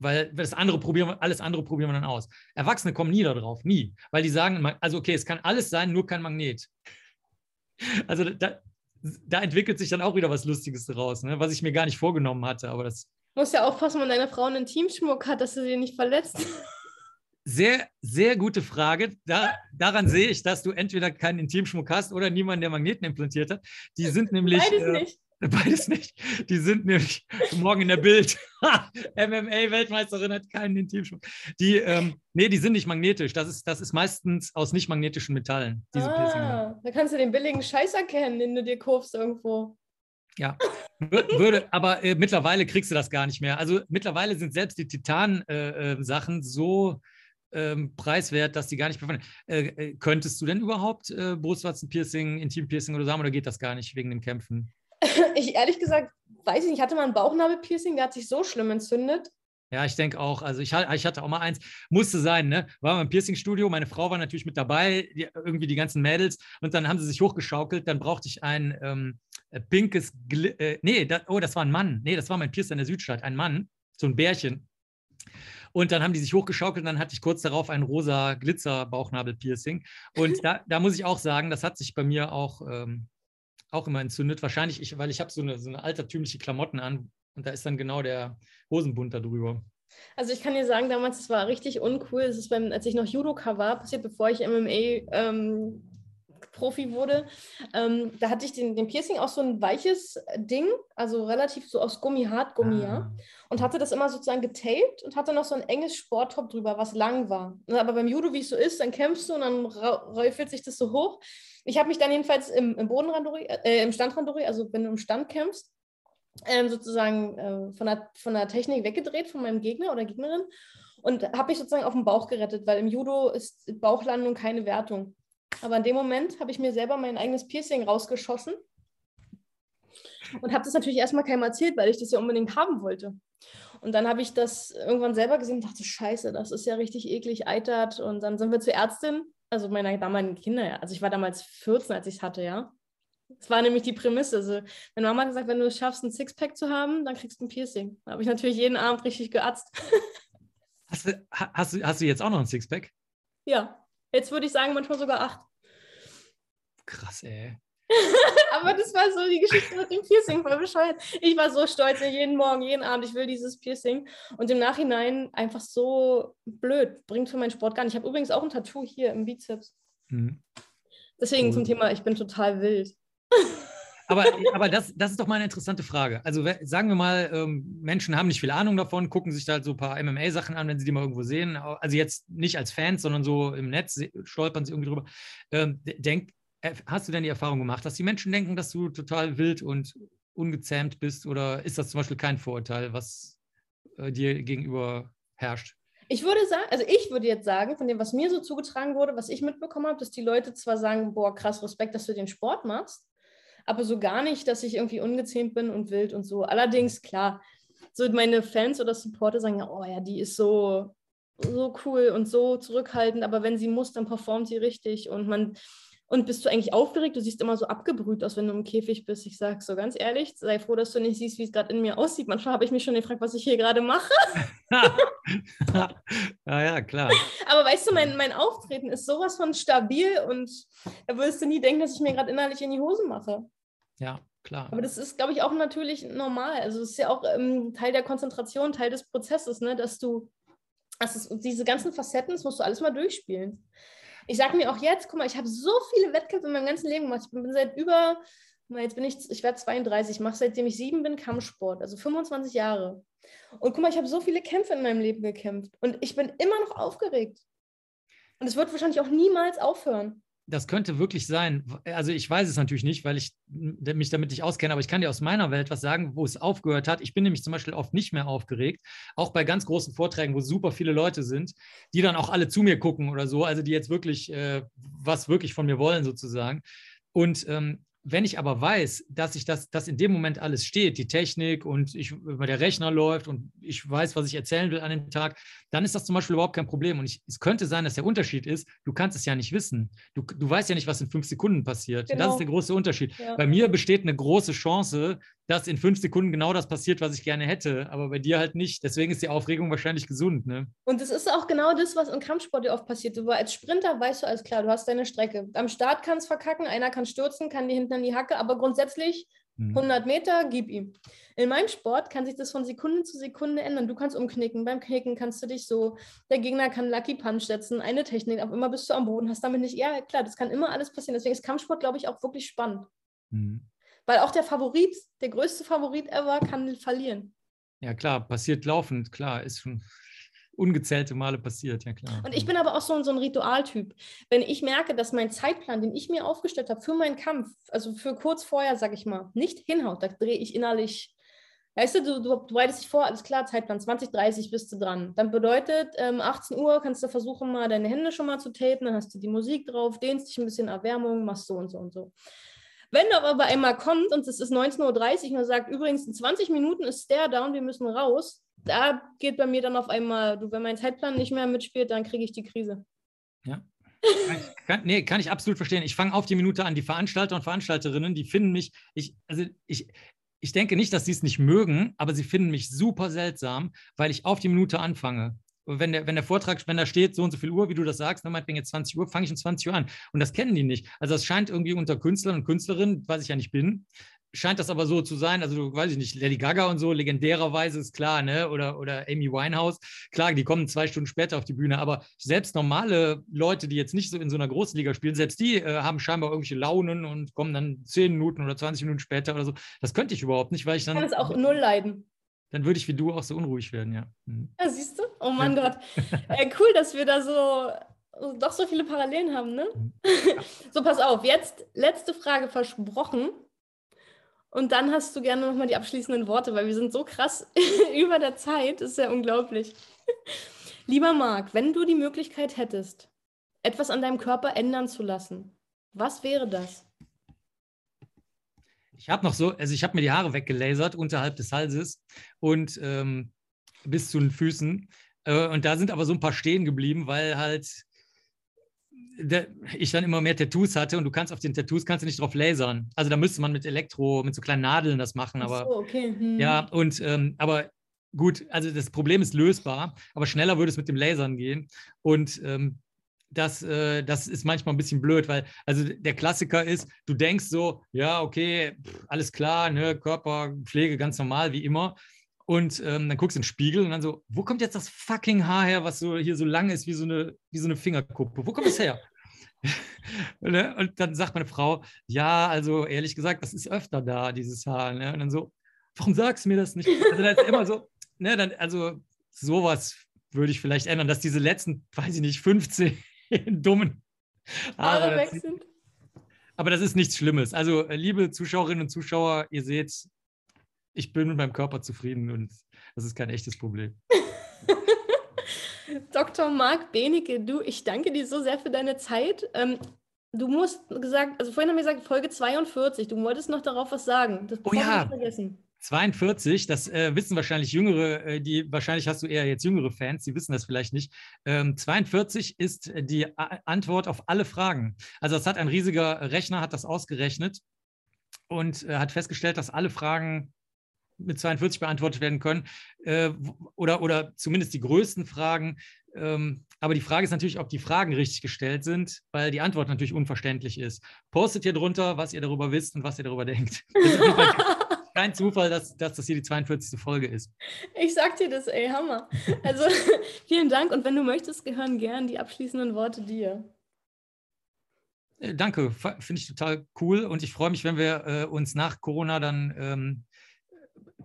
Weil das andere probieren alles andere probieren wir dann aus. Erwachsene kommen nie darauf, nie. Weil die sagen, also okay, es kann alles sein, nur kein Magnet. [LAUGHS] Also da, da entwickelt sich dann auch wieder was Lustiges daraus, ne? was ich mir gar nicht vorgenommen hatte. Aber das musst ja aufpassen, wenn deine Frau einen Teamschmuck hat, dass du sie nicht verletzt. [LAUGHS] Sehr, sehr gute Frage. Da, daran sehe ich, dass du entweder keinen Intimschmuck hast oder niemanden, der Magneten implantiert hat. Die [LAUGHS] sind nämlich. Beides äh, nicht. [LAUGHS] Beides nicht. Die sind nämlich [LAUGHS] morgen in der Bild. MMA-Weltmeisterin hat keinen Intimschmuck. Die, ähm, nee, die sind nicht magnetisch. Das ist, das ist meistens aus nicht magnetischen Metallen. Diese ah, da kannst du den billigen Scheiß erkennen, den du dir kaufst irgendwo. Ja, würde, aber äh, mittlerweile kriegst du das gar nicht mehr. Also mittlerweile sind selbst die Titan-Sachen äh, äh so ähm, preiswert, dass die gar nicht mehr. Äh, äh, könntest du denn überhaupt äh, Brustwarzenpiercing, Intimpiercing oder so haben oder geht das gar nicht wegen dem Kämpfen? [LAUGHS] Ich ehrlich gesagt weiß ich nicht. Ich hatte mal ein Bauchnabelpiercing, der hat sich so schlimm entzündet. Ja, ich denke auch. Also ich, ich, hatte auch mal eins, musste sein, ne? War mal im Piercing-Studio, meine Frau war natürlich mit dabei, die, irgendwie die ganzen Mädels und dann haben sie sich hochgeschaukelt, dann brauchte ich ein ähm, äh, pinkes, Gl äh, nee, da, oh, das war ein Mann, nee, das war mein Piercer in der Südstadt, ein Mann, so ein Bärchen. Und dann haben die sich hochgeschaukelt und dann hatte ich kurz darauf ein rosa Glitzer-Bauchnabel-Piercing. Und da, da muss ich auch sagen, das hat sich bei mir auch, ähm, auch immer entzündet. Wahrscheinlich, ich, weil ich habe so eine, so eine altertümliche Klamotten an, und da ist dann genau der Hosenbund da drüber. Also ich kann dir sagen, damals, es war richtig uncool. Es ist beim, als ich noch Judoka war, passiert, bevor ich MMA ähm, Profi wurde. Ähm, da hatte ich den, den Piercing auch so ein weiches Ding, also relativ so aus Gummi, Hartgummi, ah. ja. Und hatte das immer sozusagen getaped und hatte noch so ein enges Sporttop drüber, was lang war. Aber beim Judo, wie es so ist, dann kämpfst du und dann räufelt sich das so hoch. Ich habe mich dann jedenfalls im, im Bodenrandori, äh, im Standrandori, also wenn du im Stand kämpfst, ähm, sozusagen äh, von, der, von der Technik weggedreht von meinem Gegner oder Gegnerin und habe mich sozusagen auf den Bauch gerettet, weil im Judo ist Bauchlandung keine Wertung. Aber in dem Moment habe ich mir selber mein eigenes Piercing rausgeschossen und habe das natürlich erstmal keinem erzählt, weil ich das ja unbedingt haben wollte. Und dann habe ich das irgendwann selber gesehen und dachte, scheiße, das ist ja richtig eklig, eitert. Und dann sind wir zur Ärztin, also meiner damaligen Kinder, also ich war damals 14, als ich es hatte, ja. Das war nämlich die Prämisse. Also, meine Mama hat gesagt, wenn du es schaffst, ein Sixpack zu haben, dann kriegst du ein Piercing. Da habe ich natürlich jeden Abend richtig geatzt. Hast du, hast, du, hast du jetzt auch noch ein Sixpack? Ja. Jetzt würde ich sagen, manchmal sogar acht. Krass, ey. [LAUGHS] Aber das war so die Geschichte mit dem Piercing, voll bescheuert. Ich war so stolz, jeden Morgen, jeden Abend, ich will dieses Piercing. Und im Nachhinein einfach so blöd, bringt für meinen Sport gar nicht. Ich habe übrigens auch ein Tattoo hier im Bizeps. Mhm. Deswegen cool. zum Thema, ich bin total wild. Aber, aber das, das ist doch mal eine interessante Frage. Also sagen wir mal, ähm, Menschen haben nicht viel Ahnung davon, gucken sich da halt so ein paar MMA-Sachen an, wenn sie die mal irgendwo sehen. Also jetzt nicht als Fans, sondern so im Netz stolpern sie irgendwie drüber. Ähm, denk, äh, hast du denn die Erfahrung gemacht, dass die Menschen denken, dass du total wild und ungezähmt bist? Oder ist das zum Beispiel kein Vorurteil, was äh, dir gegenüber herrscht? Ich würde sagen, also ich würde jetzt sagen, von dem, was mir so zugetragen wurde, was ich mitbekommen habe, dass die Leute zwar sagen, boah, krass, Respekt, dass du den Sport machst, aber so gar nicht, dass ich irgendwie ungezähmt bin und wild und so. Allerdings, klar, so meine Fans oder Supporter sagen ja, oh ja, die ist so, so cool und so zurückhaltend, aber wenn sie muss, dann performt sie richtig und man, und bist du eigentlich aufgeregt? Du siehst immer so abgebrüht aus, wenn du im Käfig bist. Ich sage so ganz ehrlich, sei froh, dass du nicht siehst, wie es gerade in mir aussieht. Manchmal habe ich mich schon gefragt, was ich hier gerade mache. [LAUGHS] [LAUGHS] ja, ja, klar. Aber weißt du, mein, mein Auftreten ist sowas von stabil und da würdest du nie denken, dass ich mir gerade innerlich in die Hose mache. Ja, klar. Aber das ist, glaube ich, auch natürlich normal. Also es ist ja auch ähm, Teil der Konzentration, Teil des Prozesses, ne? dass du, also diese ganzen Facetten, das musst du alles mal durchspielen. Ich sage mir auch jetzt, guck mal, ich habe so viele Wettkämpfe in meinem ganzen Leben gemacht. Ich bin seit über, jetzt bin ich, ich werde 32, ich mache seitdem ich sieben bin Kampfsport, also 25 Jahre. Und guck mal, ich habe so viele Kämpfe in meinem Leben gekämpft und ich bin immer noch aufgeregt. Und es wird wahrscheinlich auch niemals aufhören das könnte wirklich sein. Also ich weiß es natürlich nicht, weil ich mich damit nicht auskenne, aber ich kann dir aus meiner Welt was sagen, wo es aufgehört hat. Ich bin nämlich zum Beispiel oft nicht mehr aufgeregt, auch bei ganz großen Vorträgen, wo super viele Leute sind, die dann auch alle zu mir gucken oder so, also die jetzt wirklich äh, was wirklich von mir wollen sozusagen. Und ähm, wenn ich aber weiß, dass ich das, dass in dem Moment alles steht, die Technik und ich, der Rechner läuft und ich weiß, was ich erzählen will an dem Tag, dann ist das zum Beispiel überhaupt kein Problem. Und ich, es könnte sein, dass der Unterschied ist, du kannst es ja nicht wissen. Du, du weißt ja nicht, was in fünf Sekunden passiert. Genau. Das ist der große Unterschied. Ja. Bei mir besteht eine große Chance, dass in fünf Sekunden genau das passiert, was ich gerne hätte, aber bei dir halt nicht. Deswegen ist die Aufregung wahrscheinlich gesund. Ne? Und es ist auch genau das, was im Kampfsport dir oft passiert. Du als Sprinter weißt du alles klar, du hast deine Strecke. Am Start kann es verkacken, einer kann stürzen, kann dir hinten an die Hacke, aber grundsätzlich 100 mhm. Meter, gib ihm. In meinem Sport kann sich das von Sekunde zu Sekunde ändern. Du kannst umknicken. Beim Knicken kannst du dich so, der Gegner kann Lucky Punch setzen, eine Technik, auf immer bist du am Boden, hast damit nicht, ja klar, das kann immer alles passieren. Deswegen ist Kampfsport, glaube ich, auch wirklich spannend. Mhm. Weil auch der Favorit, der größte Favorit ever, kann verlieren. Ja, klar, passiert laufend, klar, ist schon ungezählte Male passiert, ja klar. Und ich bin aber auch so, so ein Ritualtyp. Wenn ich merke, dass mein Zeitplan, den ich mir aufgestellt habe für meinen Kampf, also für kurz vorher, sag ich mal, nicht hinhaut, da drehe ich innerlich. Weißt du, du, du, du bereitest dich vor, alles klar, Zeitplan 20, 30 bist du dran. Dann bedeutet, ähm, 18 Uhr kannst du versuchen, mal deine Hände schon mal zu tapen, dann hast du die Musik drauf, dehnst dich ein bisschen Erwärmung, machst so und so und so. Wenn aber einmal kommt und es ist 19.30 Uhr und er sagt, übrigens in 20 Minuten ist der down, wir müssen raus, da geht bei mir dann auf einmal, du, wenn mein Zeitplan nicht mehr mitspielt, dann kriege ich die Krise. Ja. Kann, nee, kann ich absolut verstehen. Ich fange auf die Minute an. Die Veranstalter und Veranstalterinnen, die finden mich, ich, also ich, ich denke nicht, dass sie es nicht mögen, aber sie finden mich super seltsam, weil ich auf die Minute anfange. Wenn der, wenn der Vortrag, wenn da steht, so und so viel Uhr, wie du das sagst, dann meinetwegen jetzt 20 Uhr, fange ich um 20 Uhr an. Und das kennen die nicht. Also das scheint irgendwie unter Künstlern und Künstlerinnen, was ich ja nicht bin, scheint das aber so zu sein, also weiß ich nicht, Lady Gaga und so, legendärerweise ist klar, ne? Oder, oder Amy Winehouse, klar, die kommen zwei Stunden später auf die Bühne, aber selbst normale Leute, die jetzt nicht so in so einer Großliga spielen, selbst die äh, haben scheinbar irgendwelche Launen und kommen dann zehn Minuten oder 20 Minuten später oder so. Das könnte ich überhaupt nicht, weil ich dann. Ich kann es auch null leiden. Dann würde ich wie du auch so unruhig werden, ja. Mhm. Ja, siehst du? Oh mein ja. Gott. [LAUGHS] Äh, cool, dass wir da so doch so viele Parallelen haben, ne? Mhm. [LAUGHS] so, pass auf, jetzt letzte Frage versprochen. Und dann hast du gerne nochmal die abschließenden Worte, weil wir sind so krass [LAUGHS] über der Zeit, das ist ja unglaublich. Lieber Marc, wenn du die Möglichkeit hättest, etwas an deinem Körper ändern zu lassen, was wäre das? Ich habe noch so, also ich habe mir die Haare weggelasert unterhalb des Halses und ähm, bis zu den Füßen. Äh, und da sind aber so ein paar stehen geblieben, weil halt der, ich dann immer mehr Tattoos hatte und du kannst auf den Tattoos kannst du nicht drauf lasern. Also da müsste man mit Elektro, mit so kleinen Nadeln das machen. Aber so, okay. Hm. ja, und ähm, aber gut, also das Problem ist lösbar, aber schneller würde es mit dem Lasern gehen. Und ähm, das, äh, das ist manchmal ein bisschen blöd, weil also der Klassiker ist, du denkst so, ja, okay, pff, alles klar, ne, Körperpflege ganz normal wie immer. Und ähm, dann guckst du in den Spiegel und dann so, wo kommt jetzt das fucking Haar her, was so hier so lang ist wie so eine, wie so eine Fingerkuppe? Wo kommt das her? [LAUGHS] Ne? und dann sagt meine Frau, ja, also ehrlich gesagt, das ist öfter da, dieses Haar. Ne? Und dann so, warum sagst du mir das nicht? Also dann ist immer so, ne, dann, also sowas würde ich vielleicht ändern, dass diese letzten, weiß ich nicht, 15 [LAUGHS] dummen Haare weg sind. Aber das ist nichts Schlimmes. Also, äh, liebe Zuschauerinnen und Zuschauer, ihr seht, ich bin mit meinem Körper zufrieden und das ist kein echtes Problem. [LAUGHS] Dr. Marc Benecke, du, ich danke dir so sehr für deine Zeit. Ähm, du musst gesagt, also vorhin haben wir gesagt, Folge 42, du wolltest noch darauf was sagen. Das oh ja. vergessen. 42, das äh, wissen wahrscheinlich Jüngere, äh, die wahrscheinlich hast du eher jetzt jüngere Fans, die wissen das vielleicht nicht. Ähm, 42 ist die A Antwort auf alle Fragen. Also das hat ein riesiger Rechner, hat das ausgerechnet und äh, hat festgestellt, dass alle Fragen mit 42 beantwortet werden können äh, oder, oder zumindest die größten Fragen. Ähm, aber die Frage ist natürlich, ob die Fragen richtig gestellt sind, weil die Antwort natürlich unverständlich ist. Postet hier drunter, was ihr darüber wisst und was ihr darüber denkt. [LAUGHS] kein Zufall, dass, dass das hier die 42. Folge ist. Ich sag dir das, ey, Hammer. Also [LAUGHS] vielen Dank und wenn du möchtest, gehören gern die abschließenden Worte dir. Äh, danke, finde ich total cool und ich freue mich, wenn wir äh, uns nach Corona dann ähm,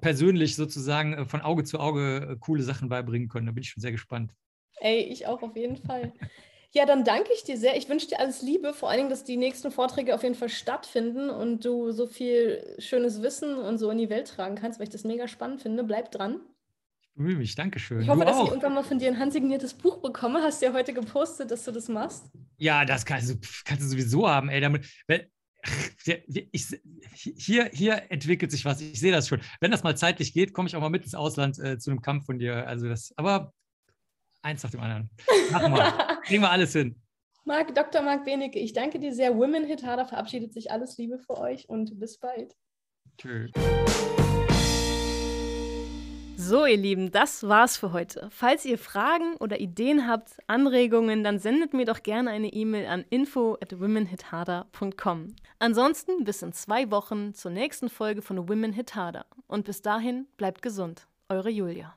persönlich sozusagen äh, von Auge zu Auge äh, coole Sachen beibringen können. Da bin ich schon sehr gespannt. Ey, ich auch auf jeden Fall. Ja, dann danke ich dir sehr. Ich wünsche dir alles Liebe, vor allen Dingen, dass die nächsten Vorträge auf jeden Fall stattfinden und du so viel schönes Wissen und so in die Welt tragen kannst, weil ich das mega spannend finde. Bleib dran. Ich bemühe mich, danke schön. Ich hoffe, du dass auch. ich irgendwann mal von dir ein handsigniertes Buch bekomme. Hast du ja heute gepostet, dass du das machst. Ja, das kannst du, kannst du sowieso haben, ey. Damit, ich, hier, hier entwickelt sich was. Ich sehe das schon. Wenn das mal zeitlich geht, komme ich auch mal mit ins Ausland äh, zu einem Kampf von dir. Also das, aber eins nach dem anderen. Machen wir. [LAUGHS] Kriegen wir alles hin. Marc, Dr. Marc Benecke, ich danke dir sehr. Women Hit Harder verabschiedet sich. Alles Liebe für euch und bis bald. Tschüss. So, ihr Lieben, das war's für heute. Falls ihr Fragen oder Ideen habt, Anregungen, dann sendet mir doch gerne eine E-Mail an info at womenhitharder.com. Ansonsten bis in zwei Wochen zur nächsten Folge von Women Hit Harder. Und bis dahin bleibt gesund. Eure Julia.